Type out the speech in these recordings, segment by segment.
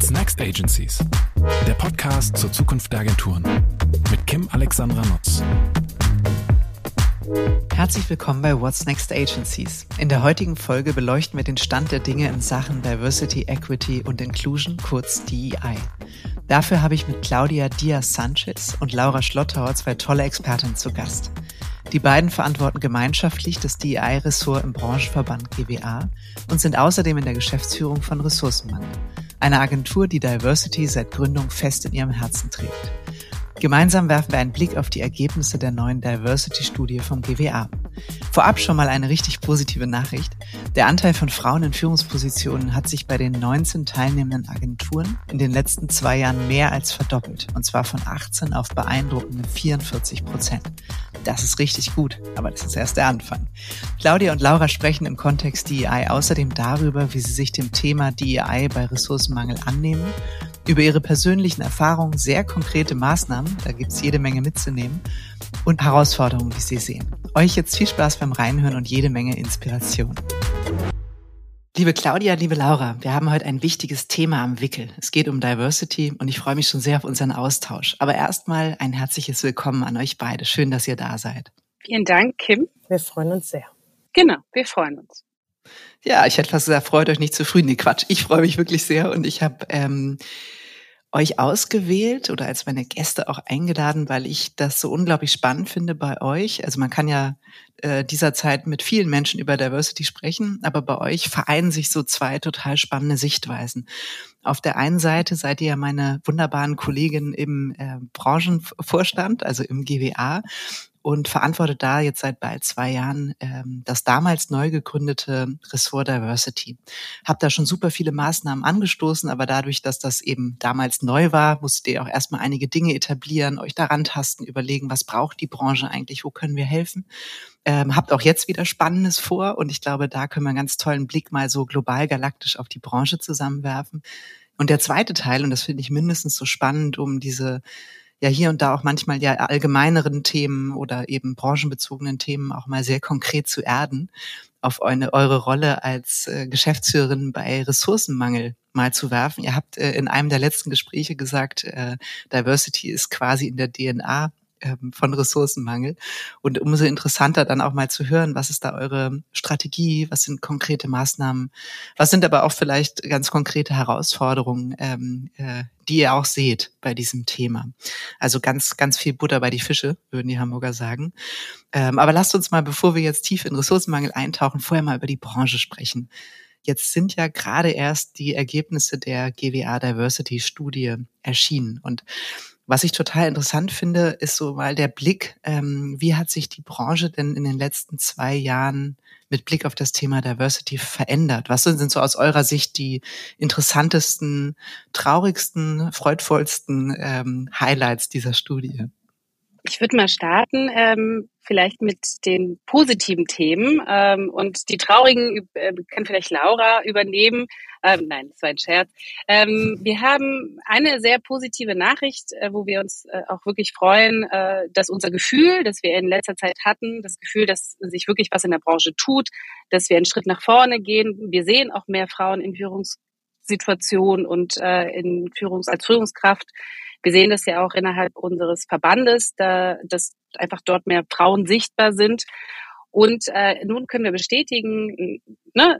What's Next Agencies? Der Podcast zur Zukunft der Agenturen mit Kim Alexandra Nutz. Herzlich willkommen bei What's Next Agencies. In der heutigen Folge beleuchten wir den Stand der Dinge in Sachen Diversity, Equity und Inclusion, kurz DEI. Dafür habe ich mit Claudia Diaz Sanchez und Laura Schlottauer zwei tolle Expertinnen zu Gast. Die beiden verantworten gemeinschaftlich das DEI-Ressort im Branchenverband GWA und sind außerdem in der Geschäftsführung von Ressourcenmangel, einer Agentur, die Diversity seit Gründung fest in ihrem Herzen trägt. Gemeinsam werfen wir einen Blick auf die Ergebnisse der neuen Diversity-Studie vom GWA. Vorab schon mal eine richtig positive Nachricht. Der Anteil von Frauen in Führungspositionen hat sich bei den 19 teilnehmenden Agenturen in den letzten zwei Jahren mehr als verdoppelt. Und zwar von 18 auf beeindruckende 44 Prozent. Das ist richtig gut, aber das ist erst der Anfang. Claudia und Laura sprechen im Kontext DEI außerdem darüber, wie sie sich dem Thema DEI bei Ressourcenmangel annehmen über ihre persönlichen Erfahrungen sehr konkrete Maßnahmen, da gibt's jede Menge mitzunehmen, und Herausforderungen, die sie sehen. Euch jetzt viel Spaß beim Reinhören und jede Menge Inspiration. Liebe Claudia, liebe Laura, wir haben heute ein wichtiges Thema am Wickel. Es geht um Diversity und ich freue mich schon sehr auf unseren Austausch. Aber erstmal ein herzliches Willkommen an euch beide. Schön, dass ihr da seid. Vielen Dank, Kim. Wir freuen uns sehr. Genau, wir freuen uns. Ja, ich hätte fast gesagt, freut euch nicht zu früh. Nee, Quatsch. Ich freue mich wirklich sehr und ich habe ähm, euch ausgewählt oder als meine Gäste auch eingeladen, weil ich das so unglaublich spannend finde bei euch. Also man kann ja äh, dieser Zeit mit vielen Menschen über Diversity sprechen, aber bei euch vereinen sich so zwei total spannende Sichtweisen. Auf der einen Seite seid ihr ja meine wunderbaren Kolleginnen im äh, Branchenvorstand, also im GWA und verantwortet da jetzt seit bald zwei Jahren ähm, das damals neu gegründete Ressort Diversity. Hab da schon super viele Maßnahmen angestoßen, aber dadurch, dass das eben damals neu war, musstet ihr auch erstmal einige Dinge etablieren, euch daran tasten, überlegen, was braucht die Branche eigentlich, wo können wir helfen. Ähm, habt auch jetzt wieder Spannendes vor und ich glaube, da können wir einen ganz tollen Blick mal so global galaktisch auf die Branche zusammenwerfen. Und der zweite Teil, und das finde ich mindestens so spannend, um diese ja hier und da auch manchmal ja allgemeineren Themen oder eben branchenbezogenen Themen auch mal sehr konkret zu erden, auf eine, eure Rolle als äh, Geschäftsführerin bei Ressourcenmangel mal zu werfen. Ihr habt äh, in einem der letzten Gespräche gesagt, äh, Diversity ist quasi in der DNA ähm, von Ressourcenmangel. Und umso interessanter dann auch mal zu hören, was ist da eure Strategie, was sind konkrete Maßnahmen, was sind aber auch vielleicht ganz konkrete Herausforderungen, ähm, äh, die ihr auch seht bei diesem Thema. Also ganz, ganz viel Butter bei die Fische, würden die Hamburger sagen. Ähm, aber lasst uns mal, bevor wir jetzt tief in Ressourcenmangel eintauchen, vorher mal über die Branche sprechen. Jetzt sind ja gerade erst die Ergebnisse der GWA Diversity Studie erschienen und was ich total interessant finde, ist so mal der Blick, ähm, wie hat sich die Branche denn in den letzten zwei Jahren mit Blick auf das Thema Diversity verändert? Was sind so aus eurer Sicht die interessantesten, traurigsten, freudvollsten ähm, Highlights dieser Studie? Ich würde mal starten, ähm, vielleicht mit den positiven Themen ähm, und die traurigen äh, kann vielleicht Laura übernehmen. Ähm, nein, das war ein Scherz. Ähm, wir haben eine sehr positive Nachricht, äh, wo wir uns äh, auch wirklich freuen, äh, dass unser Gefühl, das wir in letzter Zeit hatten, das Gefühl, dass sich wirklich was in der Branche tut, dass wir einen Schritt nach vorne gehen. Wir sehen auch mehr Frauen in Führungssituationen und äh, in Führungs als Führungskraft. Wir sehen das ja auch innerhalb unseres Verbandes, da, dass einfach dort mehr Frauen sichtbar sind. Und äh, nun können wir bestätigen, ne,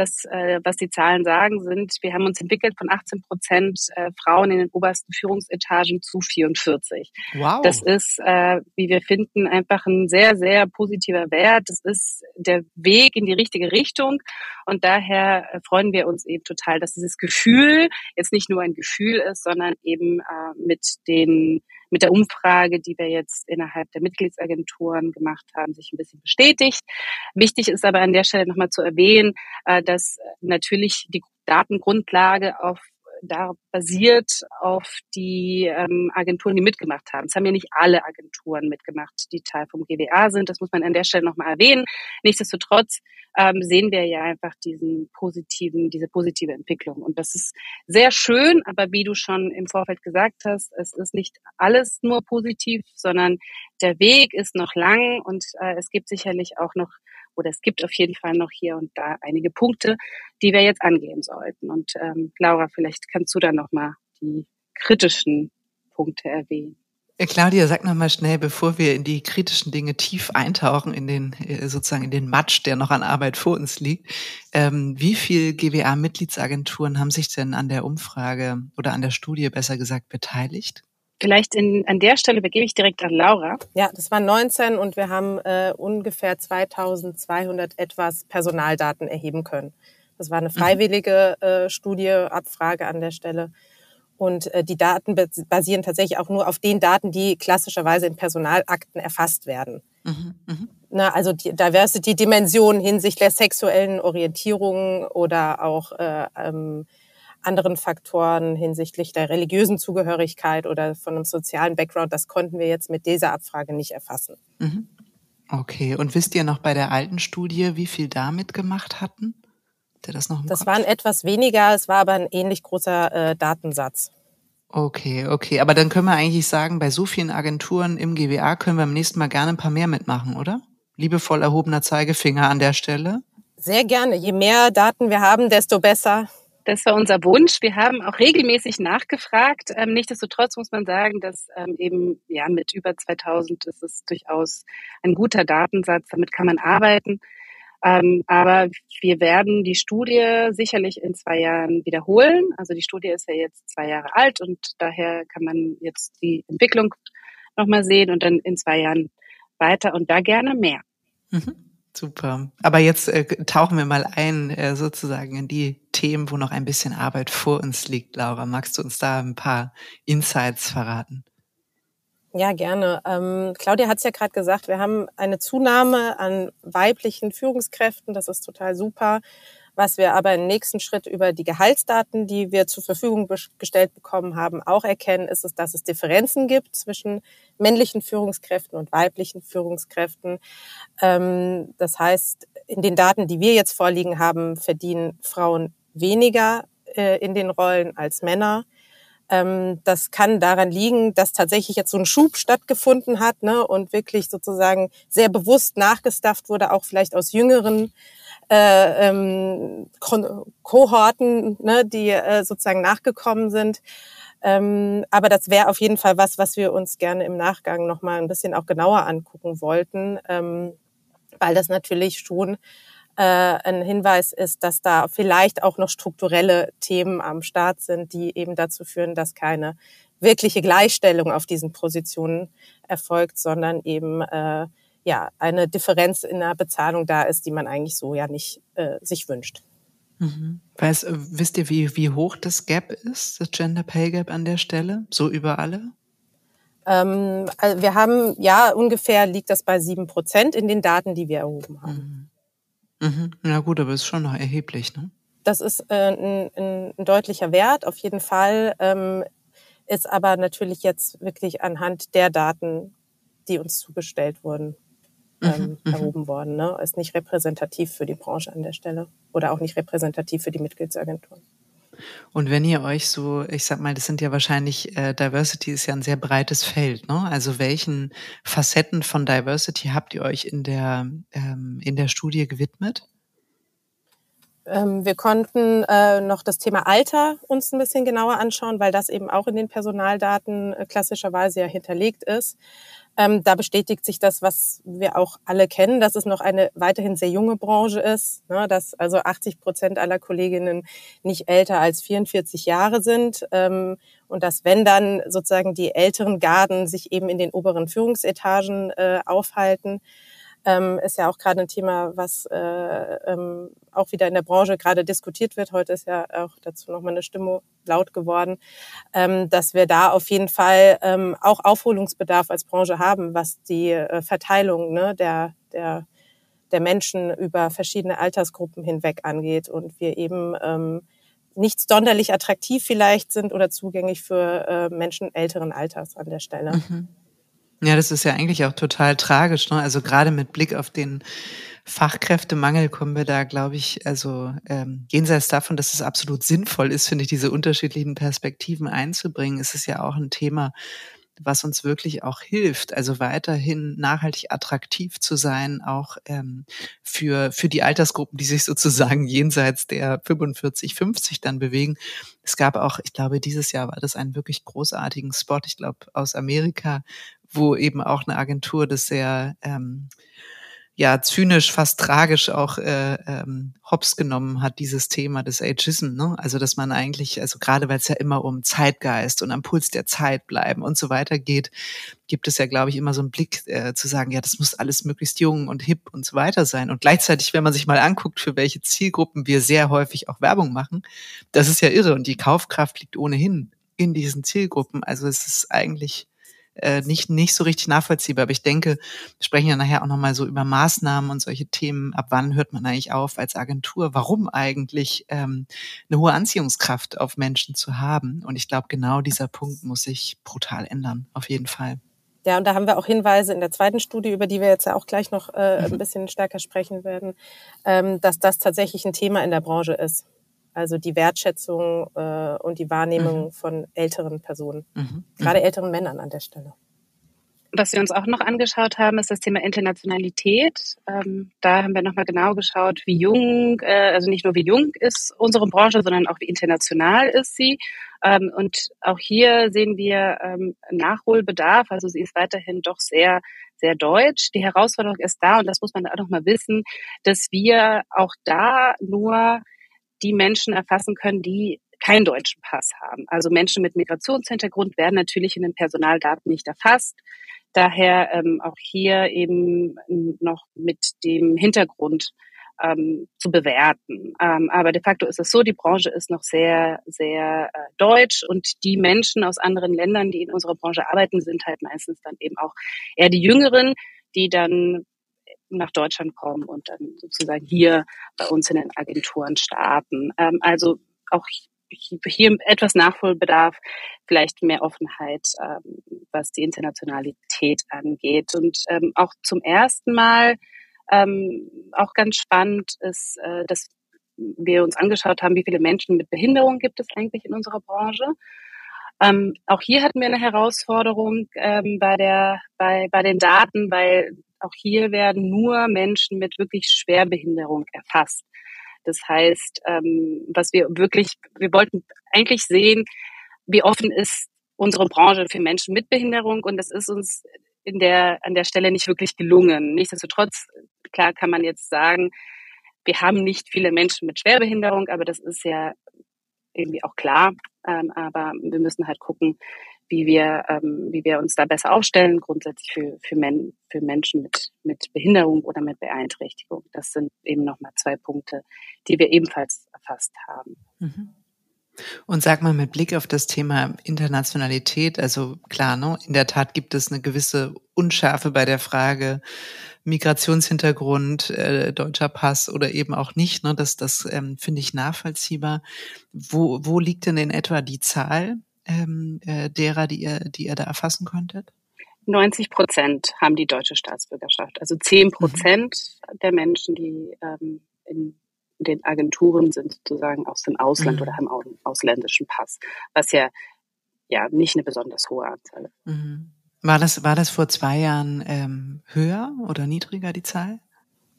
das, äh, was die Zahlen sagen, sind, wir haben uns entwickelt von 18 Prozent äh, Frauen in den obersten Führungsetagen zu 44. Wow. Das ist, äh, wie wir finden, einfach ein sehr, sehr positiver Wert. Das ist der Weg in die richtige Richtung. Und daher äh, freuen wir uns eben total, dass dieses Gefühl jetzt nicht nur ein Gefühl ist, sondern eben äh, mit den mit der Umfrage, die wir jetzt innerhalb der Mitgliedsagenturen gemacht haben, sich ein bisschen bestätigt. Wichtig ist aber an der Stelle nochmal zu erwähnen, äh, dass natürlich die Datengrundlage auf da basiert auf die ähm, Agenturen, die mitgemacht haben. Es haben ja nicht alle Agenturen mitgemacht, die Teil vom GWA sind. Das muss man an der Stelle nochmal erwähnen. Nichtsdestotrotz ähm, sehen wir ja einfach diesen positiven, diese positive Entwicklung. Und das ist sehr schön, aber wie du schon im Vorfeld gesagt hast, es ist nicht alles nur positiv, sondern der Weg ist noch lang und äh, es gibt sicherlich auch noch oder es gibt auf jeden Fall noch hier und da einige Punkte, die wir jetzt angehen sollten. Und ähm, Laura, vielleicht kannst du da nochmal die kritischen Punkte erwähnen. Claudia, sag noch mal schnell, bevor wir in die kritischen Dinge tief eintauchen, in den äh, sozusagen in den Matsch, der noch an Arbeit vor uns liegt. Ähm, wie viel GWA-Mitgliedsagenturen haben sich denn an der Umfrage oder an der Studie besser gesagt beteiligt? Vielleicht in, an der Stelle begebe ich direkt an Laura. Ja, das waren 19 und wir haben äh, ungefähr 2200 etwas Personaldaten erheben können. Das war eine mhm. freiwillige äh, Studie, Abfrage an der Stelle. Und äh, die Daten basieren tatsächlich auch nur auf den Daten, die klassischerweise in Personalakten erfasst werden. Mhm, mh. Na, also die Diversity-Dimension hinsichtlich der sexuellen Orientierung oder auch äh, ähm, anderen Faktoren hinsichtlich der religiösen Zugehörigkeit oder von einem sozialen Background, das konnten wir jetzt mit dieser Abfrage nicht erfassen. Mhm. Okay, und wisst ihr noch bei der alten Studie, wie viel damit gemacht hatten? der das noch im Das Kopf? waren etwas weniger, es war aber ein ähnlich großer äh, Datensatz. Okay, okay. Aber dann können wir eigentlich sagen, bei so vielen Agenturen im GWA können wir am nächsten Mal gerne ein paar mehr mitmachen, oder? Liebevoll erhobener Zeigefinger an der Stelle. Sehr gerne. Je mehr Daten wir haben, desto besser. Das war unser Wunsch. Wir haben auch regelmäßig nachgefragt. Ähm, nichtsdestotrotz muss man sagen, dass ähm, eben ja mit über 2000 ist es durchaus ein guter Datensatz. Damit kann man arbeiten. Ähm, aber wir werden die Studie sicherlich in zwei Jahren wiederholen. Also die Studie ist ja jetzt zwei Jahre alt und daher kann man jetzt die Entwicklung nochmal sehen und dann in zwei Jahren weiter und da gerne mehr. Mhm. Super. Aber jetzt äh, tauchen wir mal ein äh, sozusagen in die Themen, wo noch ein bisschen Arbeit vor uns liegt. Laura, magst du uns da ein paar Insights verraten? Ja, gerne. Ähm, Claudia hat es ja gerade gesagt, wir haben eine Zunahme an weiblichen Führungskräften. Das ist total super. Was wir aber im nächsten Schritt über die Gehaltsdaten, die wir zur Verfügung gestellt bekommen haben, auch erkennen, ist es, dass es Differenzen gibt zwischen männlichen Führungskräften und weiblichen Führungskräften. Ähm, das heißt, in den Daten, die wir jetzt vorliegen haben, verdienen Frauen weniger äh, in den Rollen als Männer. Ähm, das kann daran liegen, dass tatsächlich jetzt so ein Schub stattgefunden hat ne, und wirklich sozusagen sehr bewusst nachgestafft wurde, auch vielleicht aus jüngeren äh, ähm, Kohorten, ne, die äh, sozusagen nachgekommen sind. Ähm, aber das wäre auf jeden Fall was, was wir uns gerne im Nachgang nochmal ein bisschen auch genauer angucken wollten, ähm, weil das natürlich schon äh, ein Hinweis ist, dass da vielleicht auch noch strukturelle Themen am Start sind, die eben dazu führen, dass keine wirkliche Gleichstellung auf diesen Positionen erfolgt, sondern eben äh, ja eine Differenz in der Bezahlung da ist, die man eigentlich so ja nicht äh, sich wünscht. Mhm. Weiß, äh, wisst ihr, wie, wie hoch das Gap ist, das Gender Pay Gap an der Stelle? So über alle? Ähm, also wir haben, ja, ungefähr liegt das bei sieben Prozent in den Daten, die wir erhoben haben. Mhm. Mhm. Ja gut, aber es ist schon noch erheblich, ne? Das ist äh, ein, ein, ein deutlicher Wert, auf jeden Fall. Ähm, ist aber natürlich jetzt wirklich anhand der Daten, die uns zugestellt wurden, ähm, mhm, erhoben worden. Ne? Ist nicht repräsentativ für die Branche an der Stelle oder auch nicht repräsentativ für die Mitgliedsagenturen. Und wenn ihr euch so, ich sag mal, das sind ja wahrscheinlich, äh, Diversity ist ja ein sehr breites Feld, ne? Also welchen Facetten von Diversity habt ihr euch in der, ähm, in der Studie gewidmet? Ähm, wir konnten äh, noch das Thema Alter uns ein bisschen genauer anschauen, weil das eben auch in den Personaldaten äh, klassischerweise ja hinterlegt ist. Ähm, da bestätigt sich das, was wir auch alle kennen, dass es noch eine weiterhin sehr junge Branche ist, ne, dass also 80 Prozent aller Kolleginnen nicht älter als 44 Jahre sind. Ähm, und dass wenn dann sozusagen die älteren Garden sich eben in den oberen Führungsetagen äh, aufhalten, ähm, ist ja auch gerade ein Thema, was äh, ähm, auch wieder in der Branche gerade diskutiert wird. Heute ist ja auch dazu nochmal eine Stimme laut geworden, ähm, dass wir da auf jeden Fall ähm, auch Aufholungsbedarf als Branche haben, was die äh, Verteilung ne, der, der, der Menschen über verschiedene Altersgruppen hinweg angeht und wir eben ähm, nicht sonderlich attraktiv vielleicht sind oder zugänglich für äh, Menschen älteren Alters an der Stelle. Mhm. Ja, das ist ja eigentlich auch total tragisch. Ne? Also gerade mit Blick auf den Fachkräftemangel kommen wir da, glaube ich, also ähm, jenseits davon, dass es absolut sinnvoll ist, finde ich, diese unterschiedlichen Perspektiven einzubringen, ist es ja auch ein Thema, was uns wirklich auch hilft, also weiterhin nachhaltig attraktiv zu sein, auch ähm, für, für die Altersgruppen, die sich sozusagen jenseits der 45, 50 dann bewegen. Es gab auch, ich glaube, dieses Jahr war das ein wirklich großartigen Spot, ich glaube, aus Amerika, wo eben auch eine Agentur das sehr ähm, ja zynisch, fast tragisch auch äh, ähm, hops genommen hat, dieses Thema des Ageism. Ne? Also dass man eigentlich, also gerade weil es ja immer um Zeitgeist und am Puls der Zeit bleiben und so weiter geht, gibt es ja, glaube ich, immer so einen Blick äh, zu sagen, ja, das muss alles möglichst jung und hip und so weiter sein. Und gleichzeitig, wenn man sich mal anguckt, für welche Zielgruppen wir sehr häufig auch Werbung machen, das ist ja irre. Und die Kaufkraft liegt ohnehin in diesen Zielgruppen. Also es ist eigentlich äh, nicht, nicht so richtig nachvollziehbar. Aber ich denke, wir sprechen ja nachher auch nochmal so über Maßnahmen und solche Themen. Ab wann hört man eigentlich auf als Agentur? Warum eigentlich ähm, eine hohe Anziehungskraft auf Menschen zu haben? Und ich glaube, genau dieser Punkt muss sich brutal ändern, auf jeden Fall. Ja, und da haben wir auch Hinweise in der zweiten Studie, über die wir jetzt ja auch gleich noch äh, ein mhm. bisschen stärker sprechen werden, ähm, dass das tatsächlich ein Thema in der Branche ist. Also die Wertschätzung äh, und die Wahrnehmung mhm. von älteren Personen, mhm. gerade älteren Männern an der Stelle. Was wir uns auch noch angeschaut haben, ist das Thema Internationalität. Ähm, da haben wir nochmal genau geschaut, wie jung, äh, also nicht nur wie jung ist unsere Branche, sondern auch wie international ist sie. Ähm, und auch hier sehen wir ähm, Nachholbedarf. Also sie ist weiterhin doch sehr, sehr deutsch. Die Herausforderung ist da, und das muss man auch nochmal wissen, dass wir auch da nur die Menschen erfassen können, die keinen deutschen Pass haben. Also Menschen mit Migrationshintergrund werden natürlich in den Personaldaten nicht erfasst. Daher ähm, auch hier eben noch mit dem Hintergrund ähm, zu bewerten. Ähm, aber de facto ist es so, die Branche ist noch sehr, sehr äh, deutsch und die Menschen aus anderen Ländern, die in unserer Branche arbeiten, sind halt meistens dann eben auch eher die Jüngeren, die dann nach Deutschland kommen und dann sozusagen hier bei uns in den Agenturen starten. Ähm, also auch hier etwas Nachholbedarf, vielleicht mehr Offenheit, ähm, was die Internationalität angeht. Und ähm, auch zum ersten Mal, ähm, auch ganz spannend ist, äh, dass wir uns angeschaut haben, wie viele Menschen mit Behinderung gibt es eigentlich in unserer Branche. Ähm, auch hier hatten wir eine Herausforderung ähm, bei der bei bei den Daten, weil auch hier werden nur Menschen mit wirklich Schwerbehinderung erfasst. Das heißt, ähm, was wir wirklich, wir wollten eigentlich sehen, wie offen ist unsere Branche für Menschen mit Behinderung und das ist uns in der, an der Stelle nicht wirklich gelungen. Nichtsdestotrotz, klar kann man jetzt sagen, wir haben nicht viele Menschen mit Schwerbehinderung, aber das ist ja irgendwie auch klar. Ähm, aber wir müssen halt gucken, wie wir, ähm, wie wir uns da besser aufstellen, grundsätzlich für, für, Men für Menschen mit, mit Behinderung oder mit Beeinträchtigung. Das sind eben nochmal zwei Punkte, die wir ebenfalls erfasst haben. Mhm. Und sag mal mit Blick auf das Thema Internationalität, also klar, ne, in der Tat gibt es eine gewisse Unschärfe bei der Frage Migrationshintergrund, äh, deutscher Pass oder eben auch nicht. Ne, das das ähm, finde ich nachvollziehbar. Wo, wo liegt denn in etwa die Zahl ähm, äh, derer, die ihr, die ihr da erfassen konntet? 90 Prozent haben die deutsche Staatsbürgerschaft. Also 10 mhm. Prozent mhm. der Menschen, die ähm, in den Agenturen sind sozusagen aus dem Ausland mhm. oder haben auch einen ausländischen Pass, was ja ja nicht eine besonders hohe Anzahl ist. Mhm. War das, war das vor zwei Jahren ähm, höher oder niedriger, die Zahl?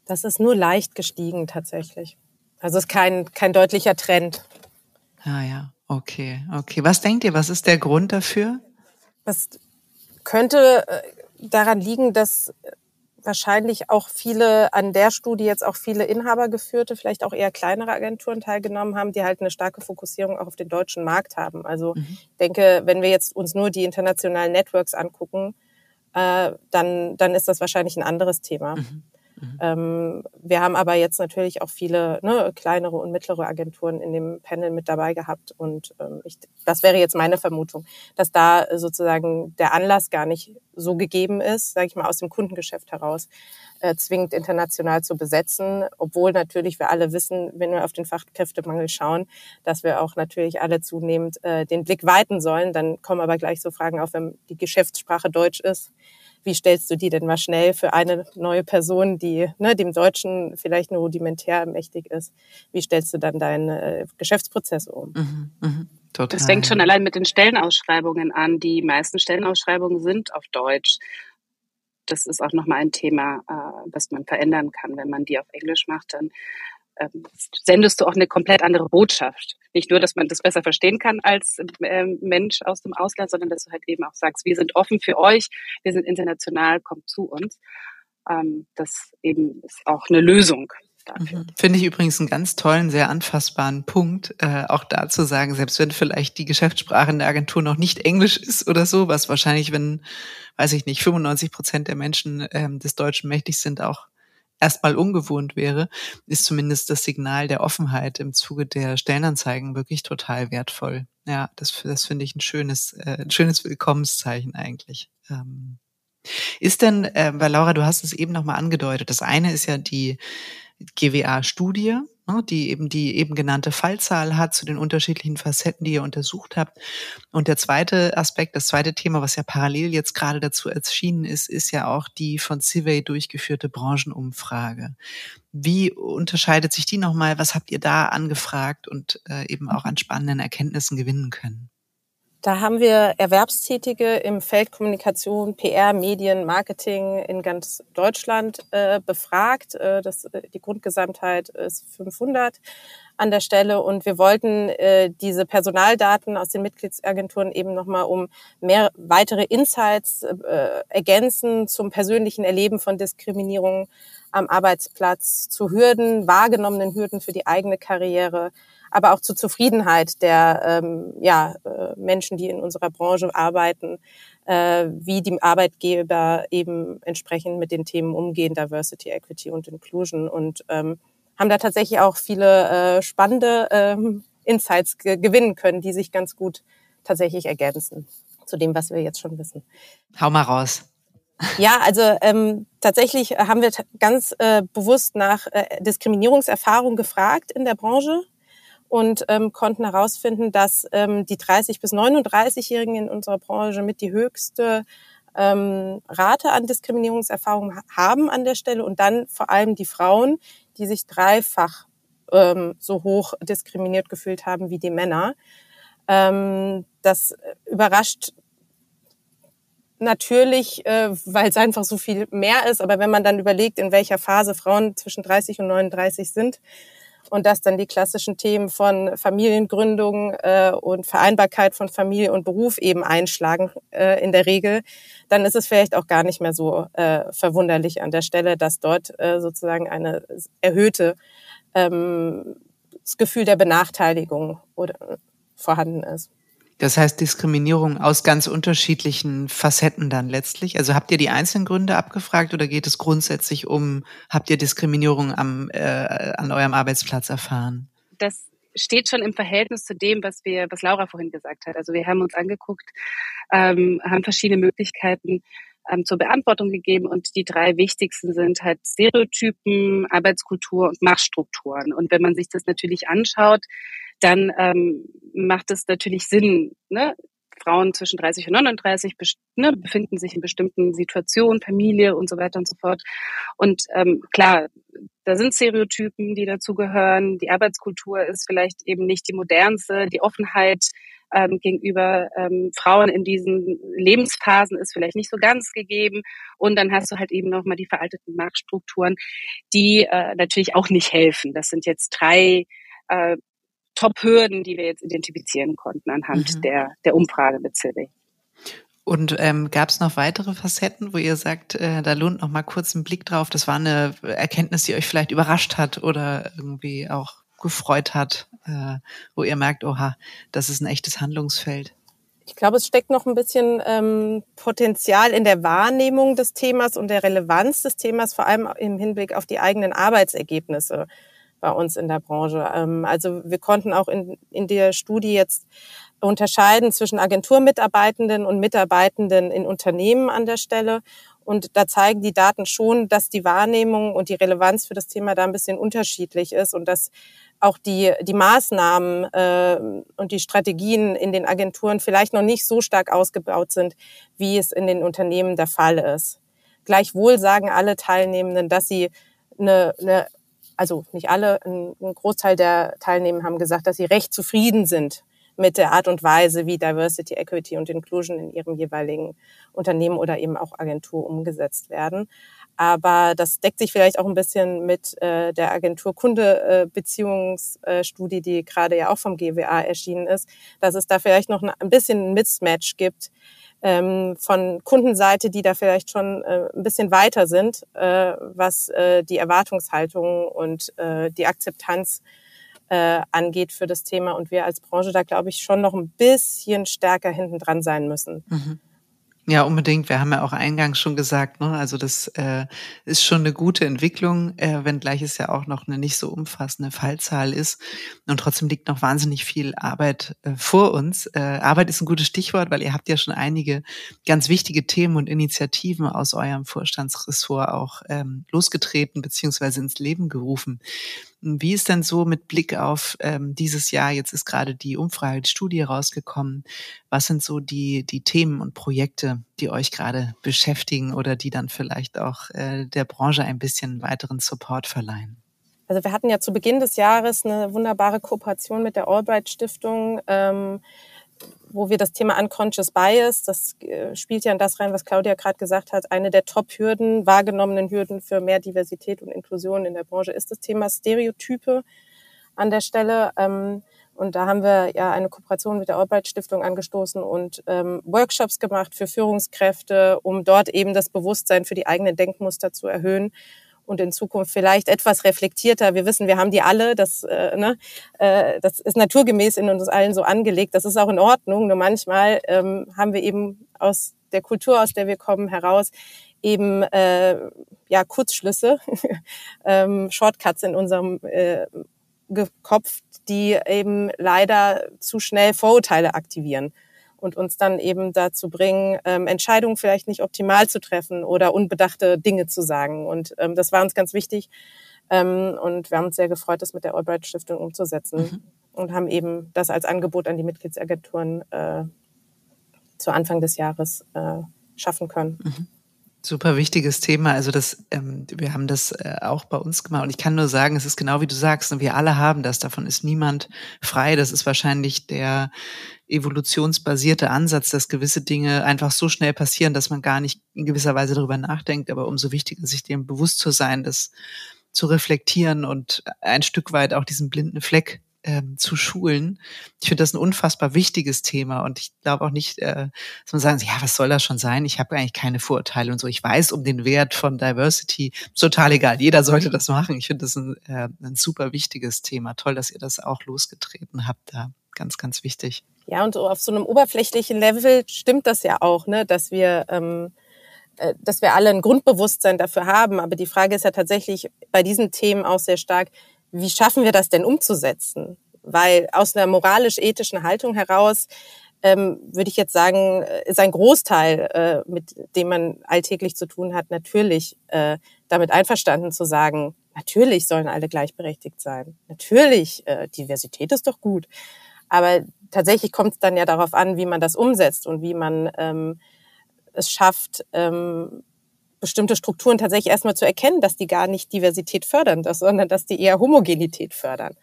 Das ist nur leicht gestiegen tatsächlich. Also es ist kein, kein deutlicher Trend. Ah ja. Okay, okay. Was denkt ihr, was ist der Grund dafür? Das könnte äh, daran liegen, dass wahrscheinlich auch viele an der Studie jetzt auch viele inhabergeführte, vielleicht auch eher kleinere Agenturen teilgenommen haben, die halt eine starke Fokussierung auch auf den deutschen Markt haben. Also mhm. ich denke, wenn wir jetzt uns nur die internationalen Networks angucken, äh, dann, dann ist das wahrscheinlich ein anderes Thema. Mhm. Mhm. Ähm, wir haben aber jetzt natürlich auch viele ne, kleinere und mittlere Agenturen in dem Panel mit dabei gehabt. Und ähm, ich, das wäre jetzt meine Vermutung, dass da sozusagen der Anlass gar nicht so gegeben ist, sage ich mal, aus dem Kundengeschäft heraus, äh, zwingend international zu besetzen, obwohl natürlich wir alle wissen, wenn wir auf den Fachkräftemangel schauen, dass wir auch natürlich alle zunehmend äh, den Blick weiten sollen. Dann kommen aber gleich so Fragen auf, wenn die Geschäftssprache Deutsch ist wie stellst du die denn mal schnell für eine neue Person, die ne, dem Deutschen vielleicht nur rudimentär mächtig ist, wie stellst du dann deinen äh, Geschäftsprozess um? Mhm, mh. Total. Das fängt schon allein mit den Stellenausschreibungen an. Die meisten Stellenausschreibungen sind auf Deutsch. Das ist auch nochmal ein Thema, äh, was man verändern kann. Wenn man die auf Englisch macht, dann ähm, sendest du auch eine komplett andere Botschaft. Nicht nur, dass man das besser verstehen kann als ähm, Mensch aus dem Ausland, sondern dass du halt eben auch sagst, wir sind offen für euch, wir sind international, kommt zu uns. Ähm, das eben ist auch eine Lösung Mhm. Finde ich übrigens einen ganz tollen, sehr anfassbaren Punkt, äh, auch da zu sagen, selbst wenn vielleicht die Geschäftssprache in der Agentur noch nicht Englisch ist oder so, was wahrscheinlich, wenn, weiß ich nicht, 95 Prozent der Menschen ähm, des Deutschen mächtig sind, auch erstmal ungewohnt wäre, ist zumindest das Signal der Offenheit im Zuge der Stellenanzeigen wirklich total wertvoll. Ja, das, das finde ich ein schönes, äh, ein schönes Willkommenszeichen eigentlich. Ähm, ist denn, äh, weil Laura, du hast es eben nochmal angedeutet, das eine ist ja die GWA-Studie, die eben die eben genannte Fallzahl hat zu den unterschiedlichen Facetten, die ihr untersucht habt. Und der zweite Aspekt, das zweite Thema, was ja parallel jetzt gerade dazu erschienen ist, ist ja auch die von Civey durchgeführte Branchenumfrage. Wie unterscheidet sich die nochmal? Was habt ihr da angefragt und äh, eben auch an spannenden Erkenntnissen gewinnen können? Da haben wir Erwerbstätige im Feld Kommunikation, PR, Medien, Marketing in ganz Deutschland äh, befragt. Äh, das, die Grundgesamtheit ist 500 an der Stelle und wir wollten äh, diese Personaldaten aus den Mitgliedsagenturen eben nochmal um mehr weitere Insights äh, ergänzen zum persönlichen Erleben von Diskriminierung am Arbeitsplatz, zu Hürden, wahrgenommenen Hürden für die eigene Karriere, aber auch zur Zufriedenheit der ähm, ja, äh, Menschen, die in unserer Branche arbeiten, äh, wie die Arbeitgeber eben entsprechend mit den Themen umgehen, Diversity, Equity und Inclusion und ähm, haben da tatsächlich auch viele äh, spannende ähm, Insights ge gewinnen können, die sich ganz gut tatsächlich ergänzen zu dem, was wir jetzt schon wissen. Hau mal raus. Ja, also ähm, tatsächlich haben wir ganz äh, bewusst nach äh, Diskriminierungserfahrung gefragt in der Branche und ähm, konnten herausfinden, dass ähm, die 30 bis 39-Jährigen in unserer Branche mit die höchste ähm, Rate an Diskriminierungserfahrung haben an der Stelle und dann vor allem die Frauen, die sich dreifach ähm, so hoch diskriminiert gefühlt haben wie die Männer. Ähm, das überrascht natürlich, äh, weil es einfach so viel mehr ist. Aber wenn man dann überlegt, in welcher Phase Frauen zwischen 30 und 39 sind, und dass dann die klassischen Themen von Familiengründung äh, und Vereinbarkeit von Familie und Beruf eben einschlagen äh, in der Regel, dann ist es vielleicht auch gar nicht mehr so äh, verwunderlich an der Stelle, dass dort äh, sozusagen eine erhöhte ähm, das Gefühl der Benachteiligung oder vorhanden ist. Das heißt Diskriminierung aus ganz unterschiedlichen Facetten dann letztlich. Also habt ihr die einzelnen Gründe abgefragt oder geht es grundsätzlich um, habt ihr Diskriminierung am, äh, an eurem Arbeitsplatz erfahren? Das steht schon im Verhältnis zu dem, was wir, was Laura vorhin gesagt hat. Also wir haben uns angeguckt, ähm, haben verschiedene Möglichkeiten ähm, zur Beantwortung gegeben und die drei wichtigsten sind halt Stereotypen, Arbeitskultur und Machtstrukturen. Und wenn man sich das natürlich anschaut, dann ähm, macht es natürlich Sinn. Ne? Frauen zwischen 30 und 39 ne, befinden sich in bestimmten Situationen, Familie und so weiter und so fort. Und ähm, klar, da sind Stereotypen, die dazugehören. Die Arbeitskultur ist vielleicht eben nicht die modernste. Die Offenheit ähm, gegenüber ähm, Frauen in diesen Lebensphasen ist vielleicht nicht so ganz gegeben. Und dann hast du halt eben nochmal die veralteten Marktstrukturen, die äh, natürlich auch nicht helfen. Das sind jetzt drei äh, Top-Hürden, die wir jetzt identifizieren konnten anhand mhm. der, der Umfrage mit Silvi. Und ähm, gab es noch weitere Facetten, wo ihr sagt, äh, da lohnt noch mal kurz einen Blick drauf. Das war eine Erkenntnis, die euch vielleicht überrascht hat oder irgendwie auch gefreut hat, äh, wo ihr merkt, oha, das ist ein echtes Handlungsfeld. Ich glaube, es steckt noch ein bisschen ähm, Potenzial in der Wahrnehmung des Themas und der Relevanz des Themas, vor allem im Hinblick auf die eigenen Arbeitsergebnisse bei uns in der Branche. Ähm, also wir konnten auch in, in der Studie jetzt unterscheiden zwischen Agenturmitarbeitenden und Mitarbeitenden in Unternehmen an der Stelle. Und da zeigen die Daten schon, dass die Wahrnehmung und die Relevanz für das Thema da ein bisschen unterschiedlich ist und dass auch die, die Maßnahmen äh, und die Strategien in den Agenturen vielleicht noch nicht so stark ausgebaut sind, wie es in den Unternehmen der Fall ist. Gleichwohl sagen alle Teilnehmenden, dass sie eine, eine also nicht alle, ein Großteil der Teilnehmer haben gesagt, dass sie recht zufrieden sind mit der Art und Weise, wie Diversity, Equity und Inclusion in ihrem jeweiligen Unternehmen oder eben auch Agentur umgesetzt werden. Aber das deckt sich vielleicht auch ein bisschen mit äh, der Agentur Kunde-Beziehungsstudie, äh, die gerade ja auch vom GWA erschienen ist, dass es da vielleicht noch ein bisschen ein Mismatch gibt ähm, von Kundenseite, die da vielleicht schon äh, ein bisschen weiter sind, äh, was äh, die Erwartungshaltung und äh, die Akzeptanz äh, angeht für das Thema. Und wir als Branche da, glaube ich, schon noch ein bisschen stärker hinten dran sein müssen. Mhm. Ja, unbedingt. Wir haben ja auch eingangs schon gesagt, ne? also das äh, ist schon eine gute Entwicklung, äh, wenngleich es ja auch noch eine nicht so umfassende Fallzahl ist. Und trotzdem liegt noch wahnsinnig viel Arbeit äh, vor uns. Äh, Arbeit ist ein gutes Stichwort, weil ihr habt ja schon einige ganz wichtige Themen und Initiativen aus eurem Vorstandsressort auch ähm, losgetreten beziehungsweise ins Leben gerufen. Wie ist denn so mit Blick auf ähm, dieses Jahr? Jetzt ist gerade die Umfrage, die Studie rausgekommen. Was sind so die, die Themen und Projekte, die euch gerade beschäftigen oder die dann vielleicht auch äh, der Branche ein bisschen weiteren Support verleihen? Also wir hatten ja zu Beginn des Jahres eine wunderbare Kooperation mit der Albright Stiftung. Ähm, wo wir das Thema Unconscious Bias, das äh, spielt ja in das rein, was Claudia gerade gesagt hat, eine der Top-Hürden, wahrgenommenen Hürden für mehr Diversität und Inklusion in der Branche ist das Thema Stereotype an der Stelle. Ähm, und da haben wir ja eine Kooperation mit der Albright Stiftung angestoßen und ähm, Workshops gemacht für Führungskräfte, um dort eben das Bewusstsein für die eigenen Denkmuster zu erhöhen und in Zukunft vielleicht etwas reflektierter. Wir wissen, wir haben die alle, das, äh, ne, äh, das ist naturgemäß in uns allen so angelegt. Das ist auch in Ordnung. Nur manchmal ähm, haben wir eben aus der Kultur, aus der wir kommen, heraus eben äh, ja Kurzschlüsse, ähm, Shortcuts in unserem äh, Kopf, die eben leider zu schnell Vorurteile aktivieren und uns dann eben dazu bringen, ähm, Entscheidungen vielleicht nicht optimal zu treffen oder unbedachte Dinge zu sagen. Und ähm, das war uns ganz wichtig. Ähm, und wir haben uns sehr gefreut, das mit der Albright Stiftung umzusetzen mhm. und haben eben das als Angebot an die Mitgliedsagenturen äh, zu Anfang des Jahres äh, schaffen können. Mhm. Super wichtiges Thema. Also das, ähm, wir haben das äh, auch bei uns gemacht und ich kann nur sagen, es ist genau wie du sagst, und wir alle haben das. Davon ist niemand frei. Das ist wahrscheinlich der evolutionsbasierte Ansatz, dass gewisse Dinge einfach so schnell passieren, dass man gar nicht in gewisser Weise darüber nachdenkt. Aber umso wichtiger, sich dem bewusst zu sein, das zu reflektieren und ein Stück weit auch diesen blinden Fleck ähm, zu schulen. Ich finde das ein unfassbar wichtiges Thema und ich glaube auch nicht, äh, dass man sagen, ja, was soll das schon sein? Ich habe eigentlich keine Vorurteile und so. Ich weiß um den Wert von Diversity. Total egal. Jeder sollte das machen. Ich finde das ein, äh, ein super wichtiges Thema. Toll, dass ihr das auch losgetreten habt da. Ganz, ganz wichtig. Ja, und so auf so einem oberflächlichen Level stimmt das ja auch, ne, dass wir ähm, äh, dass wir alle ein Grundbewusstsein dafür haben. Aber die Frage ist ja tatsächlich bei diesen Themen auch sehr stark, wie schaffen wir das denn umzusetzen? Weil aus einer moralisch-ethischen Haltung heraus ähm, würde ich jetzt sagen, äh, ist ein Großteil, äh, mit dem man alltäglich zu tun hat, natürlich äh, damit einverstanden zu sagen, natürlich sollen alle gleichberechtigt sein. Natürlich, äh, Diversität ist doch gut. Aber tatsächlich kommt es dann ja darauf an, wie man das umsetzt und wie man ähm, es schafft, ähm, bestimmte Strukturen tatsächlich erstmal zu erkennen, dass die gar nicht Diversität fördern, sondern dass die eher Homogenität fördern.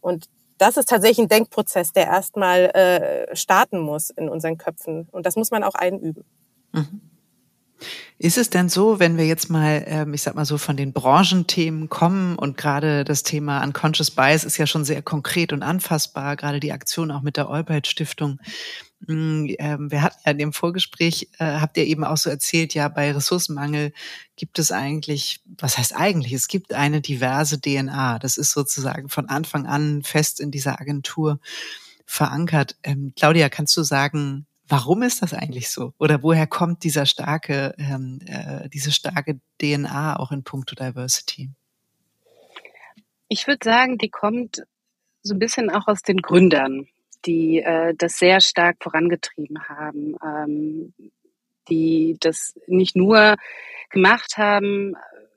Und das ist tatsächlich ein Denkprozess, der erstmal äh, starten muss in unseren Köpfen. Und das muss man auch einüben. Mhm. Ist es denn so, wenn wir jetzt mal, ähm, ich sag mal so, von den Branchenthemen kommen und gerade das Thema Unconscious Bias ist ja schon sehr konkret und anfassbar, gerade die Aktion auch mit der Albright Stiftung. Mm, ähm, wir hatten ja in dem Vorgespräch, äh, habt ihr eben auch so erzählt, ja, bei Ressourcenmangel gibt es eigentlich, was heißt eigentlich? Es gibt eine diverse DNA. Das ist sozusagen von Anfang an fest in dieser Agentur verankert. Ähm, Claudia, kannst du sagen, Warum ist das eigentlich so? Oder woher kommt dieser starke, ähm, äh, diese starke DNA auch in puncto Diversity? Ich würde sagen, die kommt so ein bisschen auch aus den Gründern, die äh, das sehr stark vorangetrieben haben, ähm, die das nicht nur gemacht haben,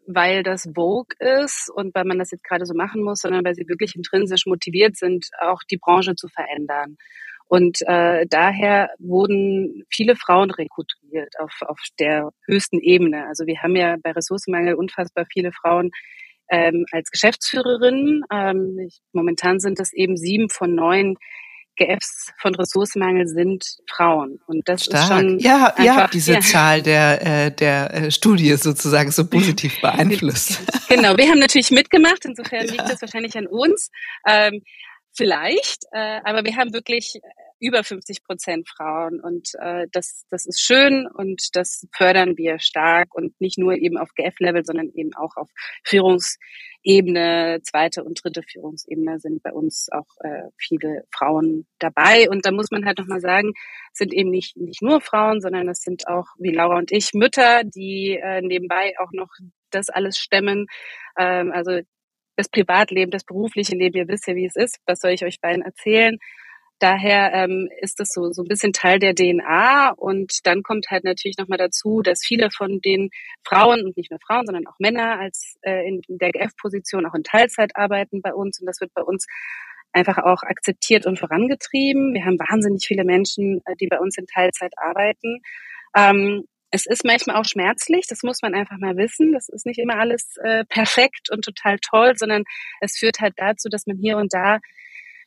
weil das Vogue ist und weil man das jetzt gerade so machen muss, sondern weil sie wirklich intrinsisch motiviert sind, auch die Branche zu verändern. Und äh, daher wurden viele Frauen rekrutiert auf, auf der höchsten Ebene. Also wir haben ja bei Ressourcenmangel unfassbar viele Frauen ähm, als Geschäftsführerinnen. Ähm, ich, momentan sind es eben sieben von neun, GFs von Ressourcenmangel sind Frauen. Und das Stark. ist schon. Ja, einfach, ihr habt diese ja. Zahl der, äh, der äh, Studie sozusagen so positiv beeinflusst. Genau, wir haben natürlich mitgemacht, insofern liegt das wahrscheinlich an uns. Ähm, vielleicht, äh, aber wir haben wirklich über 50 Prozent Frauen und äh, das, das ist schön und das fördern wir stark und nicht nur eben auf GF-Level, sondern eben auch auf Führungsebene, zweite und dritte Führungsebene sind bei uns auch äh, viele Frauen dabei und da muss man halt nochmal sagen, es sind eben nicht, nicht nur Frauen, sondern es sind auch, wie Laura und ich, Mütter, die äh, nebenbei auch noch das alles stemmen. Ähm, also das Privatleben, das berufliche Leben, ihr wisst ja, wie es ist. Was soll ich euch beiden erzählen? Daher ähm, ist das so, so ein bisschen Teil der DNA. Und dann kommt halt natürlich nochmal dazu, dass viele von den Frauen und nicht nur Frauen, sondern auch Männer als äh, in der GF-Position auch in Teilzeit arbeiten bei uns. Und das wird bei uns einfach auch akzeptiert und vorangetrieben. Wir haben wahnsinnig viele Menschen, äh, die bei uns in Teilzeit arbeiten. Ähm, es ist manchmal auch schmerzlich, das muss man einfach mal wissen. Das ist nicht immer alles äh, perfekt und total toll, sondern es führt halt dazu, dass man hier und da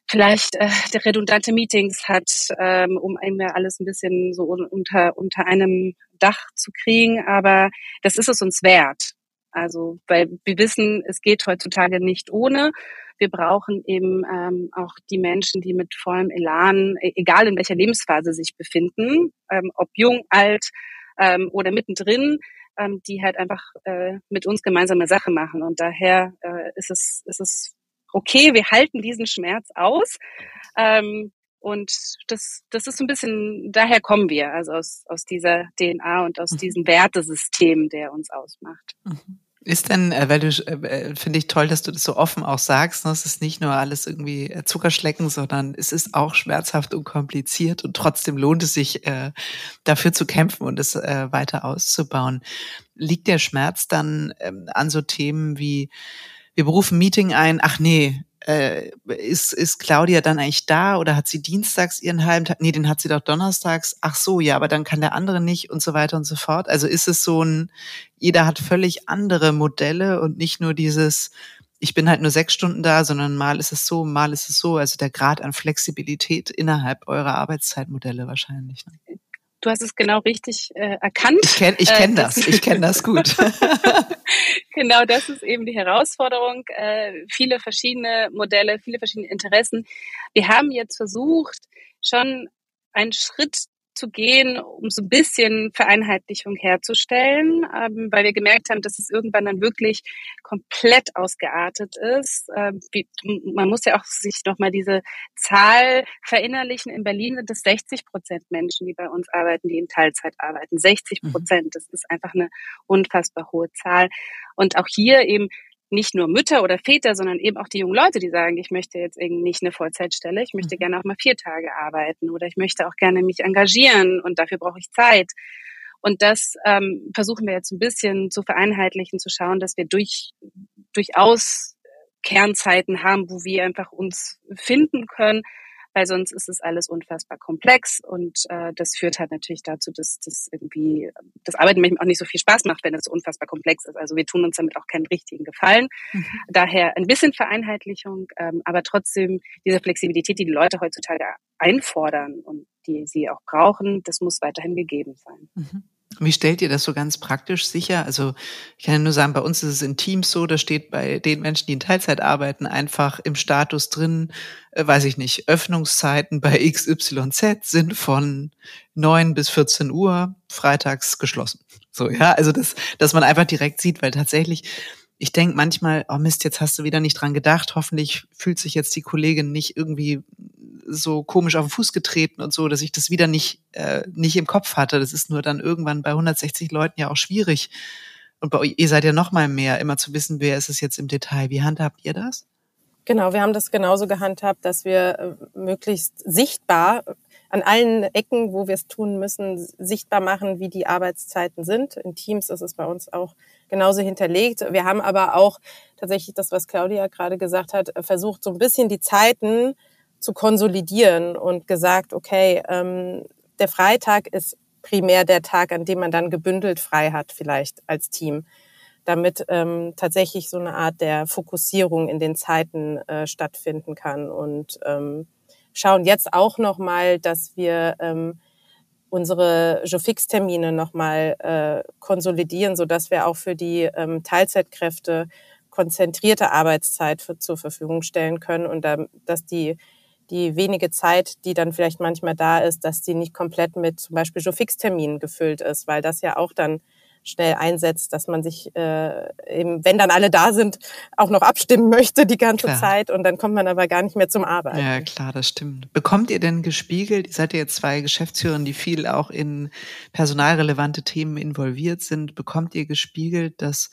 vielleicht äh, redundante Meetings hat, ähm, um einmal alles ein bisschen so unter, unter einem Dach zu kriegen. Aber das ist es uns wert. Also, weil wir wissen, es geht heutzutage nicht ohne. Wir brauchen eben ähm, auch die Menschen, die mit vollem Elan, e-, egal in welcher Lebensphase sich befinden, ähm, ob jung, alt, ähm, oder mittendrin, ähm, die halt einfach äh, mit uns gemeinsame Sache machen. Und daher äh, ist es ist es okay, wir halten diesen Schmerz aus. Ähm, und das, das ist so ein bisschen, daher kommen wir, also aus, aus dieser DNA und aus Mhm. diesem Wertesystem, der uns ausmacht. Ist denn, äh, weil du, äh, finde ich toll, dass du das so offen auch sagst, ne? es ist nicht nur alles irgendwie äh, Zuckerschlecken, sondern es ist auch schmerzhaft und kompliziert und trotzdem lohnt es sich, äh, dafür zu kämpfen und es äh, weiter auszubauen. Liegt der Schmerz dann ähm, an so Themen wie, wir berufen Meeting ein, ach nee, äh, ist, ist Claudia dann eigentlich da oder hat sie dienstags ihren halben Tag? Nee, den hat sie doch donnerstags. Ach so, ja, aber dann kann der andere nicht und so weiter und so fort. Also ist es so ein, jeder hat völlig andere Modelle und nicht nur dieses, ich bin halt nur sechs Stunden da, sondern mal ist es so, mal ist es so. Also der Grad an Flexibilität innerhalb eurer Arbeitszeitmodelle wahrscheinlich. Ne? Du hast es genau richtig äh, erkannt. Ich kenne ich kenn Äh, das, ich kenne das gut. genau, das ist eben die Herausforderung. Äh, viele verschiedene Modelle, viele verschiedene Interessen. Wir haben jetzt versucht, schon einen Schritt zu gehen, um so ein bisschen Vereinheitlichung herzustellen, ähm, weil wir gemerkt haben, dass es irgendwann dann wirklich komplett ausgeartet ist. Ähm, wie, man muss ja auch sich nochmal diese Zahl verinnerlichen. In Berlin sind es 60 Prozent Menschen, die bei uns arbeiten, die in Teilzeit arbeiten. 60 Prozent, das ist einfach eine unfassbar hohe Zahl. Und auch hier eben nicht nur Mütter oder Väter, sondern eben auch die jungen Leute, die sagen, ich möchte jetzt irgendwie nicht eine Vollzeitstelle, ich möchte gerne auch mal vier Tage arbeiten oder ich möchte auch gerne mich engagieren und dafür brauche ich Zeit. Und das ähm, versuchen wir jetzt ein bisschen zu vereinheitlichen, zu schauen, dass wir durch, durchaus Kernzeiten haben, wo wir einfach uns finden können, weil sonst ist es alles unfassbar komplex und äh, das führt halt natürlich dazu, dass das irgendwie das Arbeiten manchmal auch nicht so viel Spaß macht, wenn es so unfassbar komplex ist. Also wir tun uns damit auch keinen richtigen Gefallen. Mhm. Daher ein bisschen Vereinheitlichung, ähm, aber trotzdem diese Flexibilität, die die Leute heutzutage einfordern und die sie auch brauchen, das muss weiterhin gegeben sein. Mhm. Wie stellt ihr das so ganz praktisch sicher? Also ich kann ja nur sagen, bei uns ist es in Teams so, da steht bei den Menschen, die in Teilzeit arbeiten, einfach im Status drin, äh, weiß ich nicht, Öffnungszeiten bei XYZ sind von 9 bis 14 Uhr, freitags geschlossen. So, ja, also das, dass man einfach direkt sieht, weil tatsächlich, ich denke manchmal, oh Mist, jetzt hast du wieder nicht dran gedacht, hoffentlich fühlt sich jetzt die Kollegin nicht irgendwie so komisch auf den Fuß getreten und so, dass ich das wieder nicht, äh, nicht im Kopf hatte. Das ist nur dann irgendwann bei 160 Leuten ja auch schwierig. Und bei euch, ihr seid ja noch mal mehr, immer zu wissen, wer ist es jetzt im Detail. Wie handhabt ihr das? Genau, wir haben das genauso gehandhabt, dass wir äh, möglichst sichtbar an allen Ecken, wo wir es tun müssen, sichtbar machen, wie die Arbeitszeiten sind. In Teams ist es bei uns auch genauso hinterlegt. Wir haben aber auch tatsächlich das, was Claudia gerade gesagt hat, versucht, so ein bisschen die Zeiten zu konsolidieren und gesagt, okay, ähm, der Freitag ist primär der Tag, an dem man dann gebündelt frei hat, vielleicht als Team, damit ähm, tatsächlich so eine Art der Fokussierung in den Zeiten äh, stattfinden kann. Und ähm, schauen jetzt auch nochmal, dass wir ähm, unsere Jofix-Termine nochmal äh, konsolidieren, so dass wir auch für die ähm, Teilzeitkräfte konzentrierte Arbeitszeit für, zur Verfügung stellen können und dann, dass die die wenige Zeit, die dann vielleicht manchmal da ist, dass die nicht komplett mit zum Beispiel Jofix-Terminen gefüllt ist, weil das ja auch dann schnell einsetzt, dass man sich äh, eben, wenn dann alle da sind, auch noch abstimmen möchte die ganze klar. Zeit und dann kommt man aber gar nicht mehr zum Arbeiten. Ja, klar, das stimmt. Bekommt ihr denn gespiegelt, ihr seid ja jetzt zwei Geschäftsführer, die viel auch in personalrelevante Themen involviert sind, bekommt ihr gespiegelt, dass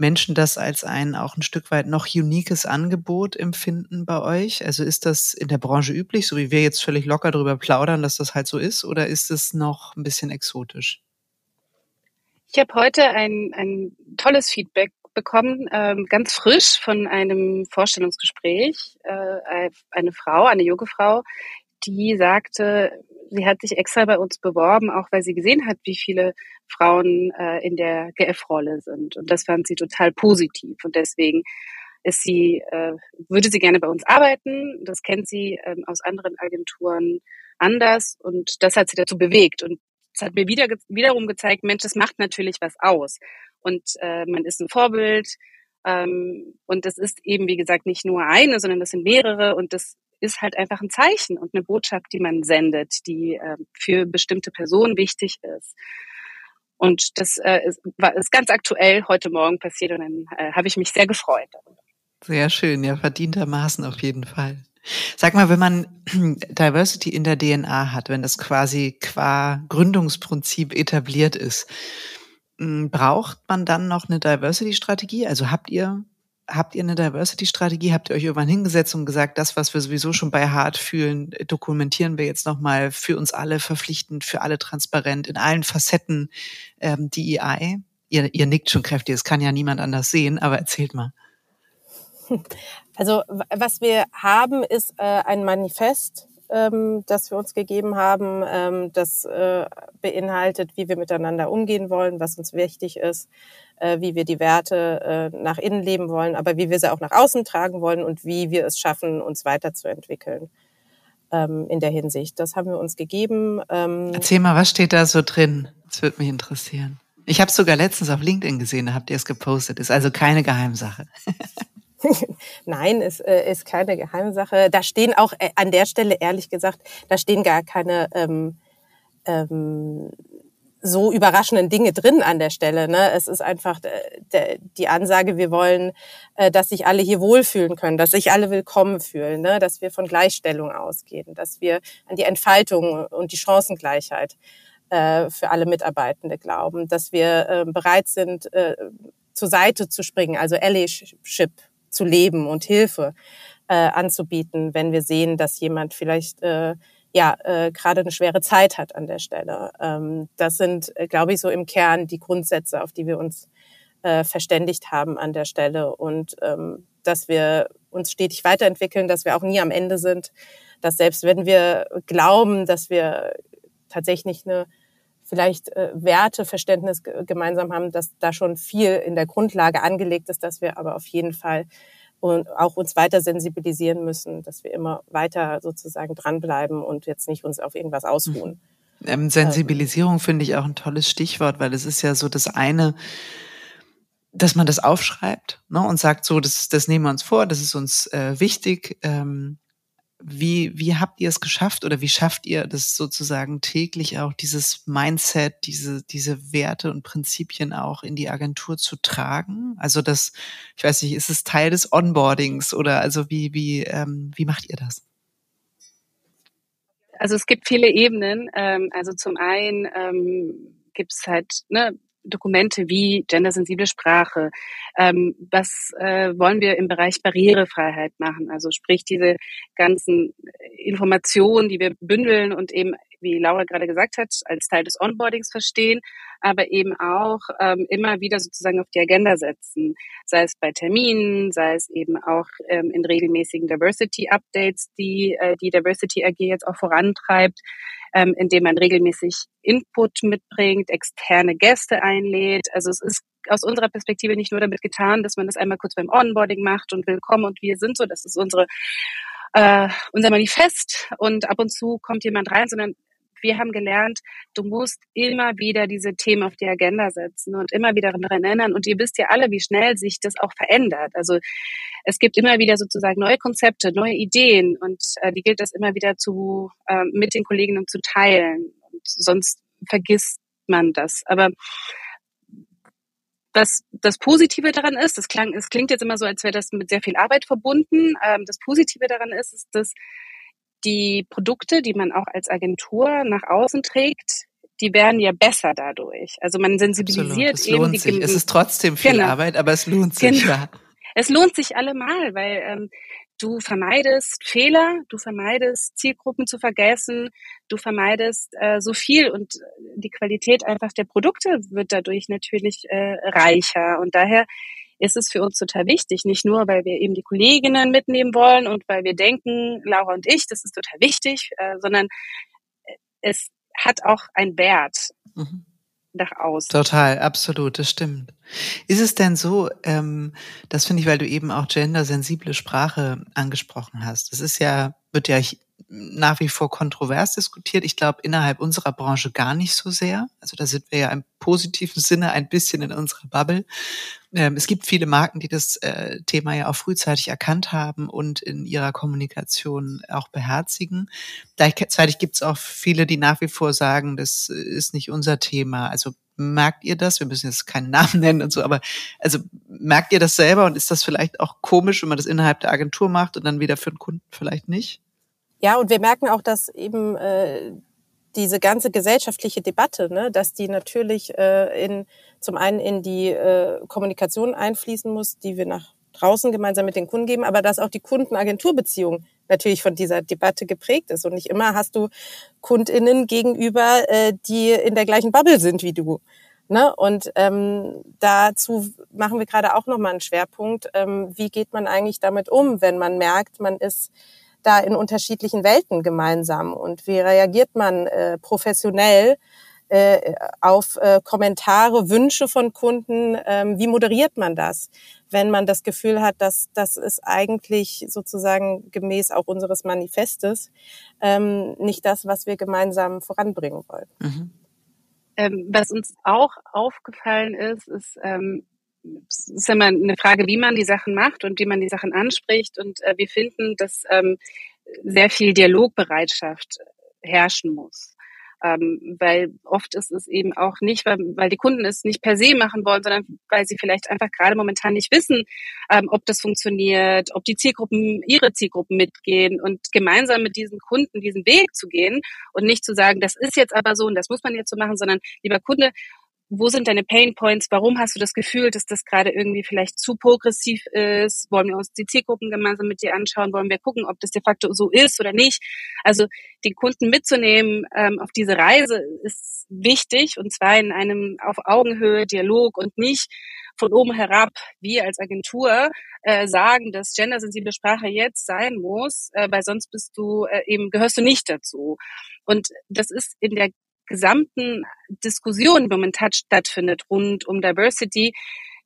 Menschen das als ein auch ein Stück weit noch uniques Angebot empfinden bei euch? Also ist das in der Branche üblich, so wie wir jetzt völlig locker darüber plaudern, dass das halt so ist, oder ist es noch ein bisschen exotisch? Ich habe heute ein, ein tolles Feedback bekommen, ähm, ganz frisch von einem Vorstellungsgespräch. Äh, eine Frau, eine junge Frau, die sagte, sie hat sich extra bei uns beworben, auch weil sie gesehen hat, wie viele Frauen äh, in der GF-Rolle sind. Und das fand sie total positiv. Und deswegen ist sie, äh, würde sie gerne bei uns arbeiten. Das kennt sie ähm, aus anderen Agenturen anders. Und das hat sie dazu bewegt. Und es hat mir wieder, wiederum gezeigt, Mensch, das macht natürlich was aus. Und äh, man ist ein Vorbild. Ähm, und das ist eben, wie gesagt, nicht nur eine, sondern das sind mehrere. Und das ist halt einfach ein Zeichen und eine Botschaft, die man sendet, die äh, für bestimmte Personen wichtig ist. Und das äh, ist, war, ist ganz aktuell heute Morgen passiert und dann äh, habe ich mich sehr gefreut. Sehr schön, ja, verdientermaßen auf jeden Fall. Sag mal, wenn man Diversity in der DNA hat, wenn das quasi qua Gründungsprinzip etabliert ist, hm, braucht man dann noch eine Diversity-Strategie? Also habt ihr, habt ihr eine Diversity-Strategie? Habt ihr euch irgendwann hingesetzt und gesagt, das, was wir sowieso schon bei Hart fühlen, dokumentieren wir jetzt nochmal für uns alle verpflichtend, für alle transparent, in allen Facetten ähm, DEI? Ihr, ihr nickt schon kräftig, das kann ja niemand anders sehen, aber erzählt mal. Also was wir haben, ist äh, ein Manifest, ähm, das wir uns gegeben haben. Ähm, das äh, beinhaltet, wie wir miteinander umgehen wollen, was uns wichtig ist, äh, wie wir die Werte äh, nach innen leben wollen, aber wie wir sie auch nach außen tragen wollen und wie wir es schaffen, uns weiterzuentwickeln ähm, in der Hinsicht. Das haben wir uns gegeben. Ähm, Erzähl mal, was steht da so drin? Das würde mich interessieren. Ich habe sogar letztens auf LinkedIn gesehen, da habt ihr es gepostet. Ist also keine Geheimsache. Nein, es äh, ist keine Geheimsache. Da stehen auch äh, an der Stelle, ehrlich gesagt, da stehen gar keine ähm, ähm, so überraschenden Dinge drin an der Stelle. Ne? Es ist einfach äh, der, die Ansage, wir wollen, äh, dass sich alle hier wohlfühlen können, dass sich alle willkommen fühlen, ne? dass wir von Gleichstellung ausgehen, dass wir an die Entfaltung und die Chancengleichheit äh, für alle Mitarbeitende glauben, dass wir äh, bereit sind, äh, zur Seite zu springen, also Allyship zu leben und Hilfe äh, anzubieten, wenn wir sehen, dass jemand vielleicht äh, ja äh, gerade eine schwere Zeit hat an der Stelle. Ähm, das sind, äh, glaube ich, so im Kern die Grundsätze, auf die wir uns äh, verständigt haben an der Stelle und ähm, dass wir uns stetig weiterentwickeln, dass wir auch nie am Ende sind, dass selbst wenn wir glauben, dass wir tatsächlich eine vielleicht äh, Werteverständnis gemeinsam haben, dass da schon viel in der Grundlage angelegt ist, dass wir aber auf jeden Fall und auch uns weiter sensibilisieren müssen, dass wir immer weiter sozusagen dranbleiben und jetzt nicht uns auf irgendwas ausruhen. Ähm, Sensibilisierung finde ich auch ein tolles Stichwort, weil es ist ja so das eine, dass man das aufschreibt ne, und sagt, so, das, das nehmen wir uns vor, das ist uns äh, wichtig. Ähm, wie, wie habt ihr es geschafft oder wie schafft ihr das sozusagen täglich auch dieses Mindset, diese, diese Werte und Prinzipien auch in die Agentur zu tragen? Also das, ich weiß nicht, ist es Teil des Onboardings oder also wie, wie, ähm, wie macht ihr das? Also es gibt viele Ebenen. Ähm, also zum einen ähm, gibt es halt ne, Dokumente wie gendersensible Sprache. Ähm, was äh, wollen wir im Bereich Barrierefreiheit machen? Also sprich diese ganzen Informationen, die wir bündeln und eben, wie Laura gerade gesagt hat, als Teil des Onboardings verstehen, aber eben auch ähm, immer wieder sozusagen auf die Agenda setzen, sei es bei Terminen, sei es eben auch ähm, in regelmäßigen Diversity Updates, die äh, die Diversity AG jetzt auch vorantreibt ähm, indem man regelmäßig Input mitbringt, externe Gäste einlädt. Also es ist aus unserer Perspektive nicht nur damit getan, dass man das einmal kurz beim Onboarding macht und willkommen und wir sind so. Das ist unsere äh, unser Manifest und ab und zu kommt jemand rein, sondern wir haben gelernt, du musst immer wieder diese Themen auf die Agenda setzen und immer wieder daran erinnern. Und ihr wisst ja alle, wie schnell sich das auch verändert. Also es gibt immer wieder sozusagen neue Konzepte, neue Ideen und äh, die gilt es immer wieder zu äh, mit den Kolleginnen zu teilen. Und sonst vergisst man das. Aber was das Positive daran ist, das klang, es klingt jetzt immer so, als wäre das mit sehr viel Arbeit verbunden. Ähm, das Positive daran ist, ist, dass die Produkte, die man auch als Agentur nach außen trägt, die werden ja besser dadurch. Also man sensibilisiert Absolut. Es eben lohnt die sich. Es ist trotzdem viel Genau. Arbeit, aber es lohnt sich. Genau. Ja. Es lohnt sich allemal, weil ähm, du vermeidest Fehler, du vermeidest Zielgruppen zu vergessen, du vermeidest äh, so viel und die Qualität einfach der Produkte wird dadurch natürlich äh, reicher. Und daher ist es für uns total wichtig, nicht nur, weil wir eben die Kolleginnen mitnehmen wollen und weil wir denken, Laura und ich, das ist total wichtig, äh, sondern es hat auch einen Wert Mhm. nach außen. Total, absolut, das stimmt. Ist es denn so, ähm, das finde ich, weil du eben auch gendersensible Sprache angesprochen hast. Das ist ja, wird ja nach wie vor kontrovers diskutiert. Ich glaube, innerhalb unserer Branche gar nicht so sehr. Also da sind wir ja im positiven Sinne ein bisschen in unserer Bubble. Ähm, es gibt viele Marken, die das äh, Thema ja auch frühzeitig erkannt haben und in ihrer Kommunikation auch beherzigen. Gleichzeitig gibt es auch viele, die nach wie vor sagen, das ist nicht unser Thema. Also merkt ihr das? Wir müssen jetzt keinen Namen nennen und so, aber also merkt ihr das selber und ist das vielleicht auch komisch, wenn man das innerhalb der Agentur macht und dann wieder für den Kunden vielleicht nicht? Ja, und wir merken auch, dass eben äh, diese ganze gesellschaftliche Debatte, ne, dass die natürlich äh, in zum einen in die äh, Kommunikation einfließen muss, die wir nach draußen gemeinsam mit den Kunden geben, aber dass auch die Kunden-Agentur-Beziehung natürlich von dieser Debatte geprägt ist. Und nicht immer hast du KundInnen gegenüber, äh, die in der gleichen Bubble sind wie du. Ne? Und ähm, dazu machen wir gerade auch nochmal einen Schwerpunkt. Ähm, wie geht man eigentlich damit um, wenn man merkt, man ist da in unterschiedlichen Welten gemeinsam und wie reagiert man äh, professionell äh, auf äh, Kommentare, Wünsche von Kunden, ähm, wie moderiert man das, wenn man das Gefühl hat, dass das ist eigentlich sozusagen gemäß auch unseres Manifestes ähm, nicht das, was wir gemeinsam voranbringen wollen. Mhm. Ähm, was uns auch aufgefallen ist, ist, ähm, es ist immer eine Frage, wie man die Sachen macht und wie man die Sachen anspricht. Und äh, wir finden, dass ähm, sehr viel Dialogbereitschaft herrschen muss. Ähm, weil oft ist es eben auch nicht, weil, weil die Kunden es nicht per se machen wollen, sondern weil sie vielleicht einfach gerade momentan nicht wissen, ähm, ob das funktioniert, ob die Zielgruppen, ihre Zielgruppen mitgehen und gemeinsam mit diesen Kunden diesen Weg zu gehen und nicht zu sagen, das ist jetzt aber so und das muss man jetzt so machen, sondern lieber Kunde, wo sind deine Pain Points? Warum hast du das Gefühl, dass das gerade irgendwie vielleicht zu progressiv ist? Wollen wir uns die Zielgruppen gemeinsam mit dir anschauen? Wollen wir gucken, ob das de facto so ist oder nicht? Also den Kunden mitzunehmen ähm, auf diese Reise ist wichtig und zwar in einem auf Augenhöhe Dialog und nicht von oben herab, wir als Agentur äh, sagen, dass gendersensible Sprache jetzt sein muss, äh, weil sonst bist du äh, eben gehörst du nicht dazu. Und das ist in der gesamten Diskussion, die momentan stattfindet rund um Diversity,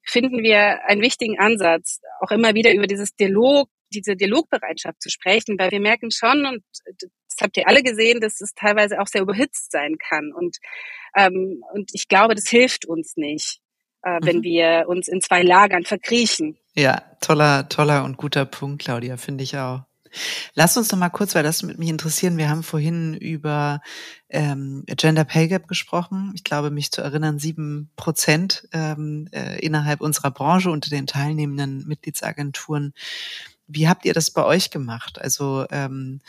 finden wir einen wichtigen Ansatz, auch immer wieder über dieses Dialog, diese Dialogbereitschaft zu sprechen, weil wir merken schon, und das habt ihr alle gesehen, dass es teilweise auch sehr überhitzt sein kann. Und, ähm, und ich glaube, das hilft uns nicht, äh, wenn Mhm. wir uns in zwei Lagern verkriechen. Ja, toller, toller und guter Punkt, Claudia, finde ich auch. Lass uns noch mal kurz, weil das mit mich interessieren. Wir haben vorhin über ähm, Gender Pay Gap gesprochen. Ich glaube, mich zu erinnern, sieben Prozent ähm, äh, innerhalb unserer Branche unter den teilnehmenden Mitgliedsagenturen. Wie habt ihr das bei euch gemacht? Also ähm,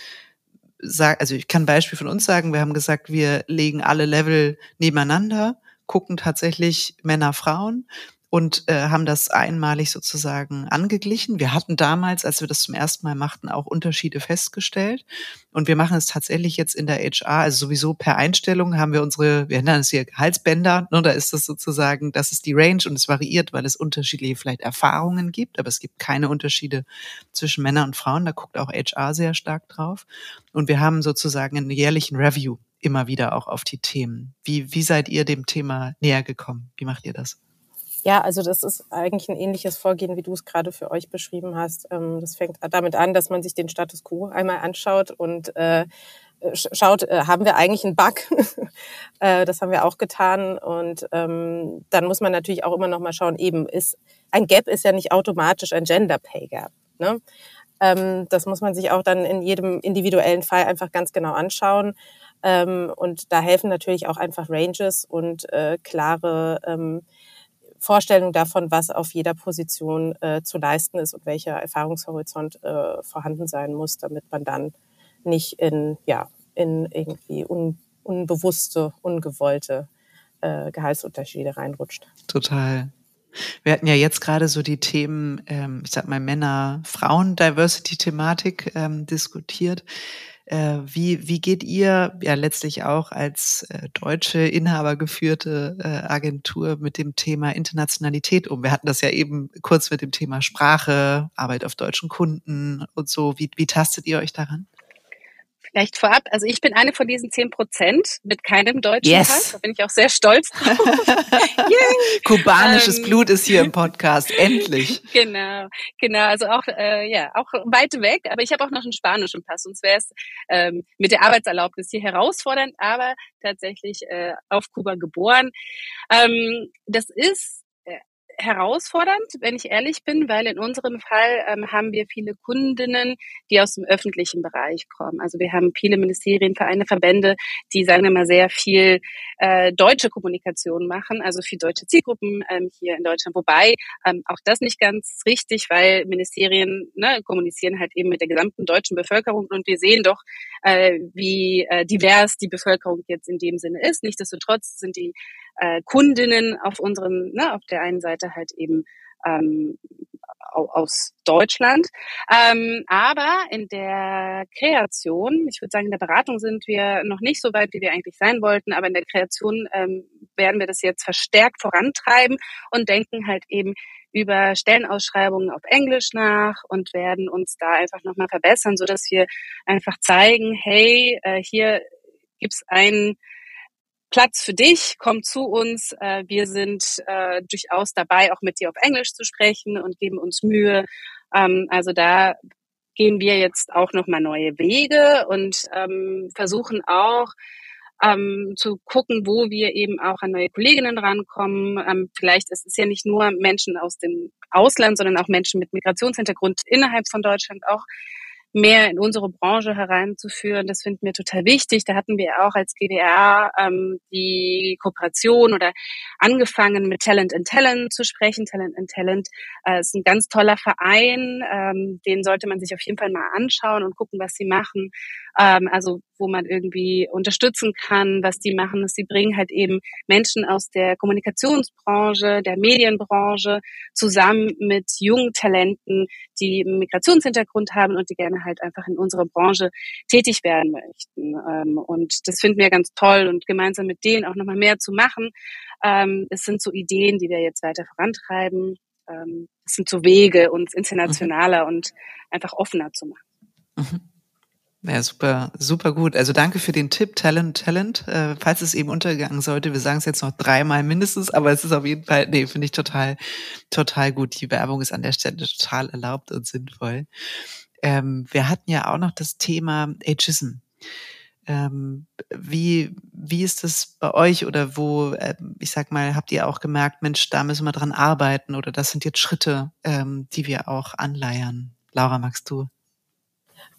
sag, also ich kann ein Beispiel von uns sagen. Wir haben gesagt, wir legen alle Level nebeneinander, gucken tatsächlich Männer, Frauen und äh, haben das einmalig sozusagen angeglichen. Wir hatten damals, als wir das zum ersten Mal machten, auch Unterschiede festgestellt. Und wir machen es tatsächlich jetzt in der HR, also sowieso per Einstellung haben wir unsere, wir nennen es hier Halsbänder, ne, da ist das sozusagen, das ist die Range und es variiert, weil es unterschiedliche vielleicht Erfahrungen gibt, aber es gibt keine Unterschiede zwischen Männern und Frauen, da guckt auch HR sehr stark drauf. Und wir haben sozusagen einen jährlichen Review immer wieder auch auf die Themen. Wie, wie seid ihr dem Thema näher gekommen? Wie macht ihr das? Ja, also das ist eigentlich ein ähnliches Vorgehen, wie du es gerade für euch beschrieben hast. Ähm, das fängt damit an, dass man sich den Status quo einmal anschaut und äh, schaut, äh, haben wir eigentlich einen Bug? Äh, das haben wir auch getan. Und ähm, dann muss man natürlich auch immer noch mal schauen, eben ist ein Gap ist ja nicht automatisch ein Gender Pay Gap. Ne? Ähm, das muss man sich auch dann in jedem individuellen Fall einfach ganz genau anschauen. Ähm, und da helfen natürlich auch einfach Ranges und äh, klare Vorstellungen davon, was auf jeder Position äh, zu leisten ist und welcher Erfahrungshorizont äh, vorhanden sein muss, damit man dann nicht in, ja, in irgendwie un, unbewusste, ungewollte äh, Gehaltsunterschiede reinrutscht. Total. Wir hatten ja jetzt gerade so die Themen, ähm, ich sag mal Männer-Frauen-Diversity-Thematik ähm, diskutiert. Äh, wie, wie geht ihr ja letztlich auch als äh, deutsche inhabergeführte äh, Agentur mit dem Thema Internationalität um? Wir hatten das ja eben kurz mit dem Thema Sprache, Arbeit auf deutschen Kunden und so. Wie, wie tastet ihr euch daran? Vielleicht vorab, also ich bin eine von diesen zehn Prozent mit keinem deutschen yes. Pass. Da bin ich auch sehr stolz drauf. Kubanisches ähm, Blut ist hier im Podcast, endlich. Genau, genau. Also auch, äh, ja, auch weit weg. Aber ich habe auch noch einen spanischen Pass. Sonst wäre es ähm, mit der Arbeitserlaubnis hier herausfordernd, aber tatsächlich äh, auf Kuba geboren. Ähm, das ist herausfordernd, wenn ich ehrlich bin, weil in unserem Fall ähm, haben wir viele Kundinnen, die aus dem öffentlichen Bereich kommen. Also wir haben viele Ministerien, Vereine, Verbände, die, sagen wir mal, sehr viel äh, deutsche Kommunikation machen, also für deutsche Zielgruppen ähm, hier in Deutschland. Wobei ähm, auch das nicht ganz richtig, weil Ministerien ne, kommunizieren halt eben mit der gesamten deutschen Bevölkerung und wir sehen doch, äh, wie äh, divers die Bevölkerung jetzt in dem Sinne ist. Nichtsdestotrotz sind die äh, Kundinnen auf unseren, ne, auf der einen Seite halt eben ähm, aus Deutschland. Ähm, aber in der Kreation, ich würde sagen, in der Beratung sind wir noch nicht so weit, wie wir eigentlich sein wollten, aber in der Kreation ähm, werden wir das jetzt verstärkt vorantreiben und denken halt eben über Stellenausschreibungen auf Englisch nach und werden uns da einfach nochmal verbessern, so dass wir einfach zeigen, hey, äh, hier gibt's einen Platz für dich, komm zu uns. Äh, wir sind äh, durchaus dabei, auch mit dir auf Englisch zu sprechen und geben uns Mühe. Ähm, also da gehen wir jetzt auch nochmal neue Wege und ähm, versuchen auch ähm, zu gucken, wo wir eben auch an neue Kolleginnen rankommen. Ähm, vielleicht ist es ja nicht nur Menschen aus dem Ausland, sondern auch Menschen mit Migrationshintergrund innerhalb von Deutschland auch mehr in unsere Branche hereinzuführen. Das finden wir total wichtig. Da hatten wir auch als GDR ähm, die Kooperation oder angefangen mit Talent and Talent zu sprechen. Talent and Talent äh, ist ein ganz toller Verein. Ähm, den sollte man sich auf jeden Fall mal anschauen und gucken, was sie machen. Ähm, also wo man irgendwie unterstützen kann, was die machen. Dass sie bringen halt eben Menschen aus der Kommunikationsbranche, der Medienbranche zusammen mit jungen Talenten, die einen Migrationshintergrund haben und die gerne halt einfach in unserer Branche tätig werden möchten. Ähm, und das finden wir ganz toll und gemeinsam mit denen auch nochmal mehr zu machen. Ähm, es sind so Ideen, die wir jetzt weiter vorantreiben. Ähm, es sind so Wege, uns internationaler mhm. und einfach offener zu machen. Mhm. Ja, super, super gut. Also danke für den Tipp, Talent, Talent. Äh, falls es eben untergegangen sollte, wir sagen es jetzt noch dreimal mindestens, aber es ist auf jeden Fall, nee, finde ich total, total gut. Die Werbung ist an der Stelle total erlaubt und sinnvoll. Ähm, wir hatten ja auch noch das Thema Ageism. Ähm, wie, wie ist das bei euch oder wo, äh, ich sag mal, habt ihr auch gemerkt, Mensch, da müssen wir dran arbeiten oder das sind jetzt Schritte, ähm, die wir auch anleiern? Laura, magst du?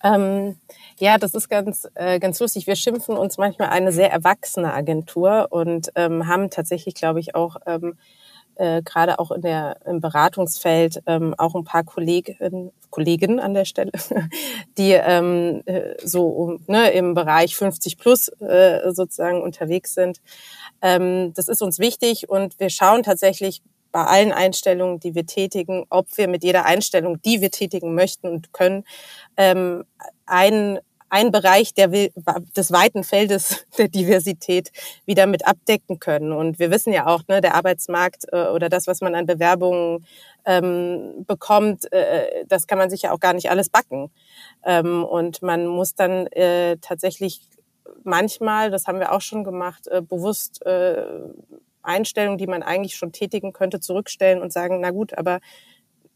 Ähm, ja, das ist ganz, äh, ganz lustig. Wir schimpfen uns manchmal eine sehr erwachsene Agentur und ähm, haben tatsächlich, glaube ich, auch ähm, äh, gerade auch in der, im Beratungsfeld ähm, auch ein paar Kolleginnen, Kollegen an der Stelle, die ähm, äh, so ne, im Bereich 50 plus äh, sozusagen unterwegs sind. Ähm, das ist uns wichtig und wir schauen tatsächlich bei allen Einstellungen, die wir tätigen, ob wir mit jeder Einstellung, die wir tätigen möchten und können, ähm, einen ein Bereich der, des weiten Feldes der Diversität wieder mit abdecken können. Und wir wissen ja auch, ne, der Arbeitsmarkt äh, oder das, was man an Bewerbungen ähm, bekommt, äh, das kann man sich ja auch gar nicht alles backen. Ähm, und man muss dann äh, tatsächlich manchmal, das haben wir auch schon gemacht, äh, bewusst äh, Einstellungen, die man eigentlich schon tätigen könnte, zurückstellen und sagen, na gut, aber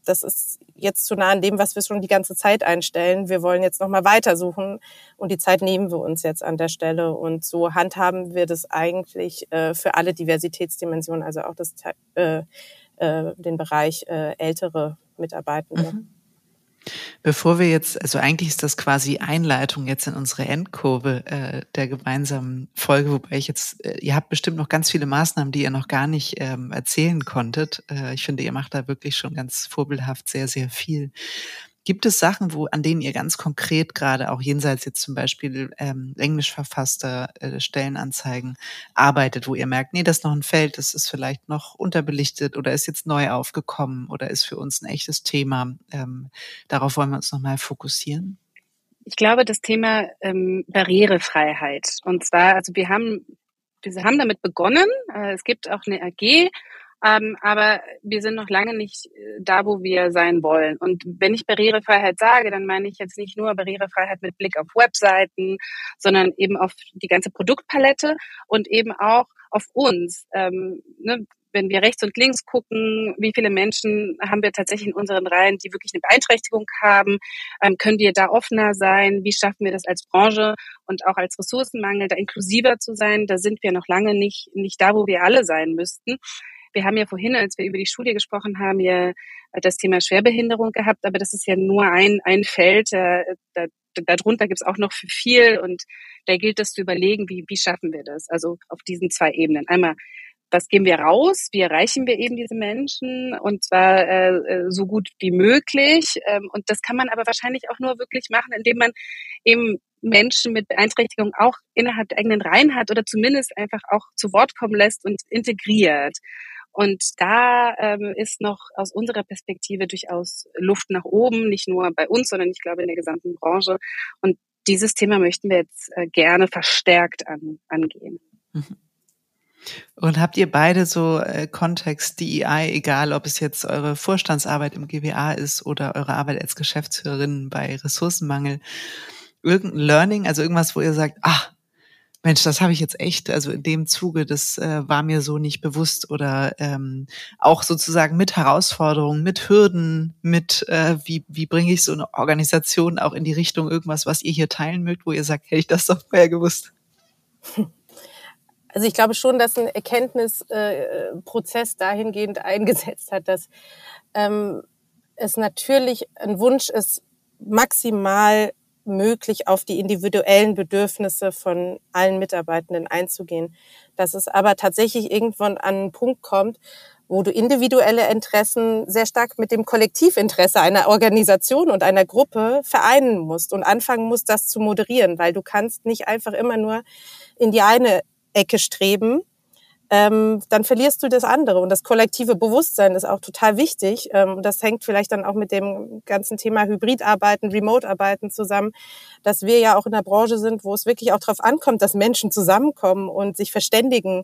das ist jetzt zu nah an dem, was wir schon die ganze Zeit einstellen. Wir wollen jetzt nochmal weitersuchen und die Zeit nehmen wir uns jetzt an der Stelle. Und so handhaben wir das eigentlich äh, für alle Diversitätsdimensionen, also auch das, äh, äh, den Bereich äh, ältere Mitarbeitende. Mhm. Bevor wir jetzt, also eigentlich ist das quasi Einleitung jetzt in unsere Endkurve äh, der gemeinsamen Folge, wobei ich jetzt, äh, ihr habt bestimmt noch ganz viele Maßnahmen, die ihr noch gar nicht ähm, erzählen konntet. Äh, ich finde, ihr macht da wirklich schon ganz vorbildhaft sehr, sehr viel. Gibt es Sachen, wo, an denen ihr ganz konkret gerade auch jenseits jetzt zum Beispiel ähm, englisch verfasster äh, Stellenanzeigen arbeitet, wo ihr merkt, nee, das ist noch ein Feld, das ist vielleicht noch unterbelichtet oder ist jetzt neu aufgekommen oder ist für uns ein echtes Thema? Ähm, darauf wollen wir uns nochmal fokussieren. Ich glaube, das Thema ähm, Barrierefreiheit. Und zwar, also wir haben, wir haben damit begonnen. Äh, es gibt auch eine AG, ähm, aber wir sind noch lange nicht äh, da, wo wir sein wollen. Und wenn ich Barrierefreiheit sage, dann meine ich jetzt nicht nur Barrierefreiheit mit Blick auf Webseiten, sondern eben auf die ganze Produktpalette und eben auch auf uns. Ähm, ne, wenn wir rechts und links gucken, wie viele Menschen haben wir tatsächlich in unseren Reihen, die wirklich eine Beeinträchtigung haben? Ähm, können wir da offener sein? Wie schaffen wir das als Branche und auch als Ressourcenmangel, da inklusiver zu sein? Da sind wir noch lange nicht, nicht da, wo wir alle sein müssten. Wir haben ja vorhin, als wir über die Studie gesprochen haben, ja äh, das Thema Schwerbehinderung gehabt, aber das ist ja nur ein, ein Feld. Äh, da, darunter gibt es auch noch viel und da gilt es zu überlegen, wie, wie schaffen wir das? Also auf diesen zwei Ebenen. Einmal was geben wir raus? Wie erreichen wir eben diese Menschen? Und zwar äh, äh so gut wie möglich. Ähm, und das kann man aber wahrscheinlich auch nur wirklich machen, indem man eben Menschen mit Beeinträchtigung auch innerhalb der eigenen Reihen hat oder zumindest einfach auch zu Wort kommen lässt und integriert. Und da ähm, ist noch aus unserer Perspektive durchaus Luft nach oben, nicht nur bei uns, sondern ich glaube in der gesamten Branche. Und dieses Thema möchten wir jetzt äh, gerne verstärkt an, angehen. Mhm. Und habt ihr beide so äh, Kontext DEI, egal ob es jetzt eure Vorstandsarbeit im GWA ist oder eure Arbeit als Geschäftsführerin bei Ressourcenmangel, irgendein Learning, also irgendwas, wo ihr sagt, ah, Mensch, das habe ich jetzt echt, also in dem Zuge, das äh, war mir so nicht bewusst oder ähm, auch sozusagen mit Herausforderungen, mit Hürden, mit äh, wie, wie bringe ich so eine Organisation auch in die Richtung irgendwas, was ihr hier teilen mögt, wo ihr sagt, hätte ich das doch vorher gewusst. Also ich glaube schon, dass ein Erkenntnisprozess äh, dahingehend eingesetzt hat, dass ähm, es natürlich ein Wunsch ist, maximal möglich auf die individuellen Bedürfnisse von allen Mitarbeitenden einzugehen. Dass es aber tatsächlich irgendwann an einen Punkt kommt, wo du individuelle Interessen sehr stark mit dem Kollektivinteresse einer Organisation und einer Gruppe vereinen musst und anfangen musst, das zu moderieren, weil du kannst nicht einfach immer nur in die eine Ecke streben, ähm, dann verlierst du das andere. Und das kollektive Bewusstsein ist auch total wichtig. Ähm, das hängt vielleicht dann auch mit dem ganzen Thema Hybridarbeiten, Remote-Arbeiten zusammen, dass wir ja auch in der Branche sind, wo es wirklich auch darauf ankommt, dass Menschen zusammenkommen und sich verständigen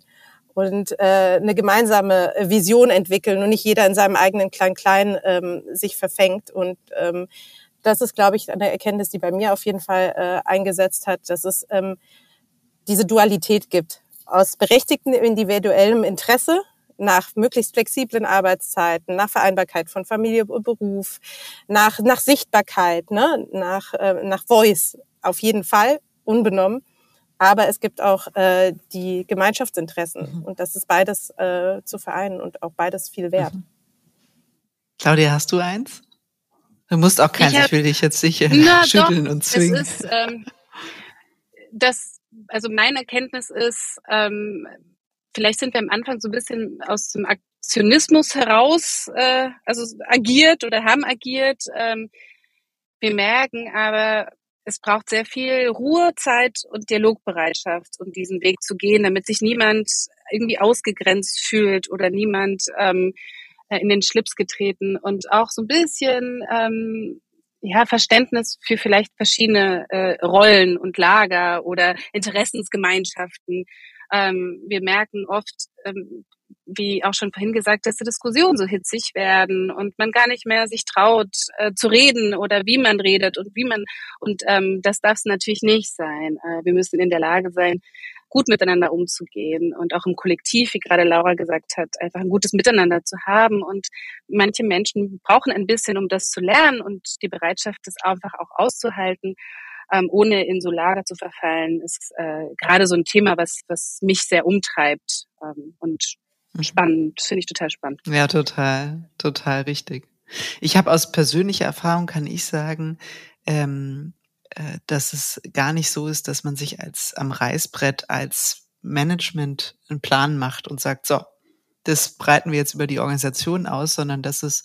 und äh, eine gemeinsame Vision entwickeln und nicht jeder in seinem eigenen Klein-Klein ähm, sich verfängt. Und ähm, das ist, glaube ich, eine Erkenntnis, die bei mir auf jeden Fall äh, eingesetzt hat, dass es ähm, diese Dualität gibt aus berechtigtem individuellem Interesse nach möglichst flexiblen Arbeitszeiten, nach Vereinbarkeit von Familie und Beruf, nach, nach Sichtbarkeit, ne? nach, äh, nach Voice auf jeden Fall, unbenommen. Aber es gibt auch äh, die Gemeinschaftsinteressen mhm. und das ist beides äh, zu vereinen und auch beides viel wert. Mhm. Claudia, hast du eins? Du musst auch keins, ich, ich will dich jetzt sicher schütteln doch, und zwingen. Es ist, ähm, das also meine Erkenntnis ist, ähm, vielleicht sind wir am Anfang so ein bisschen aus dem Aktionismus heraus äh, also agiert oder haben agiert. Ähm, wir merken aber, es braucht sehr viel Ruhezeit und Dialogbereitschaft, um diesen Weg zu gehen, damit sich niemand irgendwie ausgegrenzt fühlt oder niemand ähm, in den Schlips getreten und auch so ein bisschen ähm, ja, Verständnis für vielleicht verschiedene äh, Rollen und Lager oder Interessensgemeinschaften. Ähm, wir merken oft, ähm, wie auch schon vorhin gesagt, dass die Diskussionen so hitzig werden und man gar nicht mehr sich traut äh, zu reden oder wie man redet und wie man und ähm, das darf es natürlich nicht sein. Äh, wir müssen in der Lage sein, gut miteinander umzugehen und auch im Kollektiv, wie gerade Laura gesagt hat, einfach ein gutes Miteinander zu haben. Und manche Menschen brauchen ein bisschen, um das zu lernen und die Bereitschaft, das einfach auch auszuhalten, ähm, ohne in so Lager zu verfallen, ist äh, gerade so ein Thema, was, was mich sehr umtreibt ähm, und mhm. spannend, finde ich total spannend. Ja, total, total richtig. Ich habe aus persönlicher Erfahrung, kann ich sagen, ähm, äh, dass es gar nicht so ist, dass man sich als am Reißbrett als Management einen Plan macht und sagt, so, das breiten wir jetzt über die Organisation aus, sondern dass es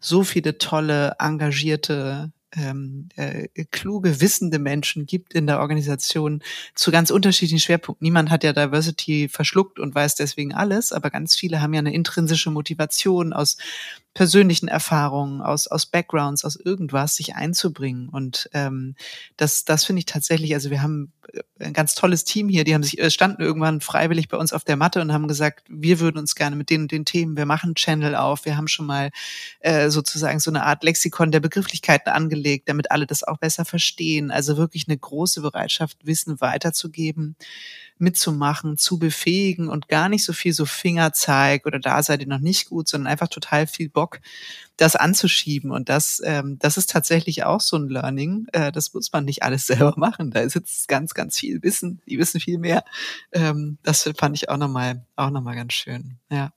so viele tolle, engagierte ähm, äh, kluge, wissende Menschen gibt in der Organisation zu ganz unterschiedlichen Schwerpunkten. Niemand hat ja Diversity verschluckt und weiß deswegen alles, aber ganz viele haben ja eine intrinsische Motivation aus persönlichen Erfahrungen, aus, aus Backgrounds, aus irgendwas sich einzubringen. Und ähm, das, das finde ich tatsächlich, also wir haben äh, ein ganz tolles Team hier, die haben sich, äh, standen irgendwann freiwillig bei uns auf der Matte und haben gesagt, wir würden uns gerne mit den und den Themen, wir machen Channel auf, wir haben schon mal äh, sozusagen so eine Art Lexikon der Begrifflichkeiten angelegt, damit alle das auch besser verstehen. Also wirklich eine große Bereitschaft, Wissen weiterzugeben mitzumachen, zu befähigen und gar nicht so viel so Fingerzeig oder da seid ihr noch nicht gut, sondern einfach total viel Bock, das anzuschieben. Und das, ähm, das ist tatsächlich auch so ein Learning. Äh, das muss man nicht alles selber machen. Da sitzt ganz, ganz viel Wissen. Die wissen viel mehr. Ähm, das fand ich auch nochmal, auch nochmal ganz schön. Ja.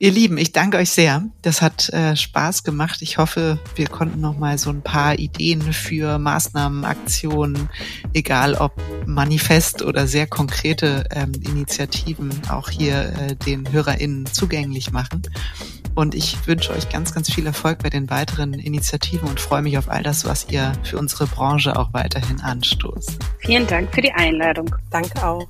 Ihr Lieben, ich danke euch sehr. Das hat äh, Spaß gemacht. Ich hoffe, wir konnten noch mal so ein paar Ideen für Maßnahmen, Aktionen, egal ob Manifest oder sehr konkrete ähm, Initiativen, auch hier äh, den HörerInnen zugänglich machen. Und ich wünsche euch ganz, ganz viel Erfolg bei den weiteren Initiativen und freue mich auf all das, was ihr für unsere Branche auch weiterhin anstoßt. Vielen Dank für die Einladung. Danke auch.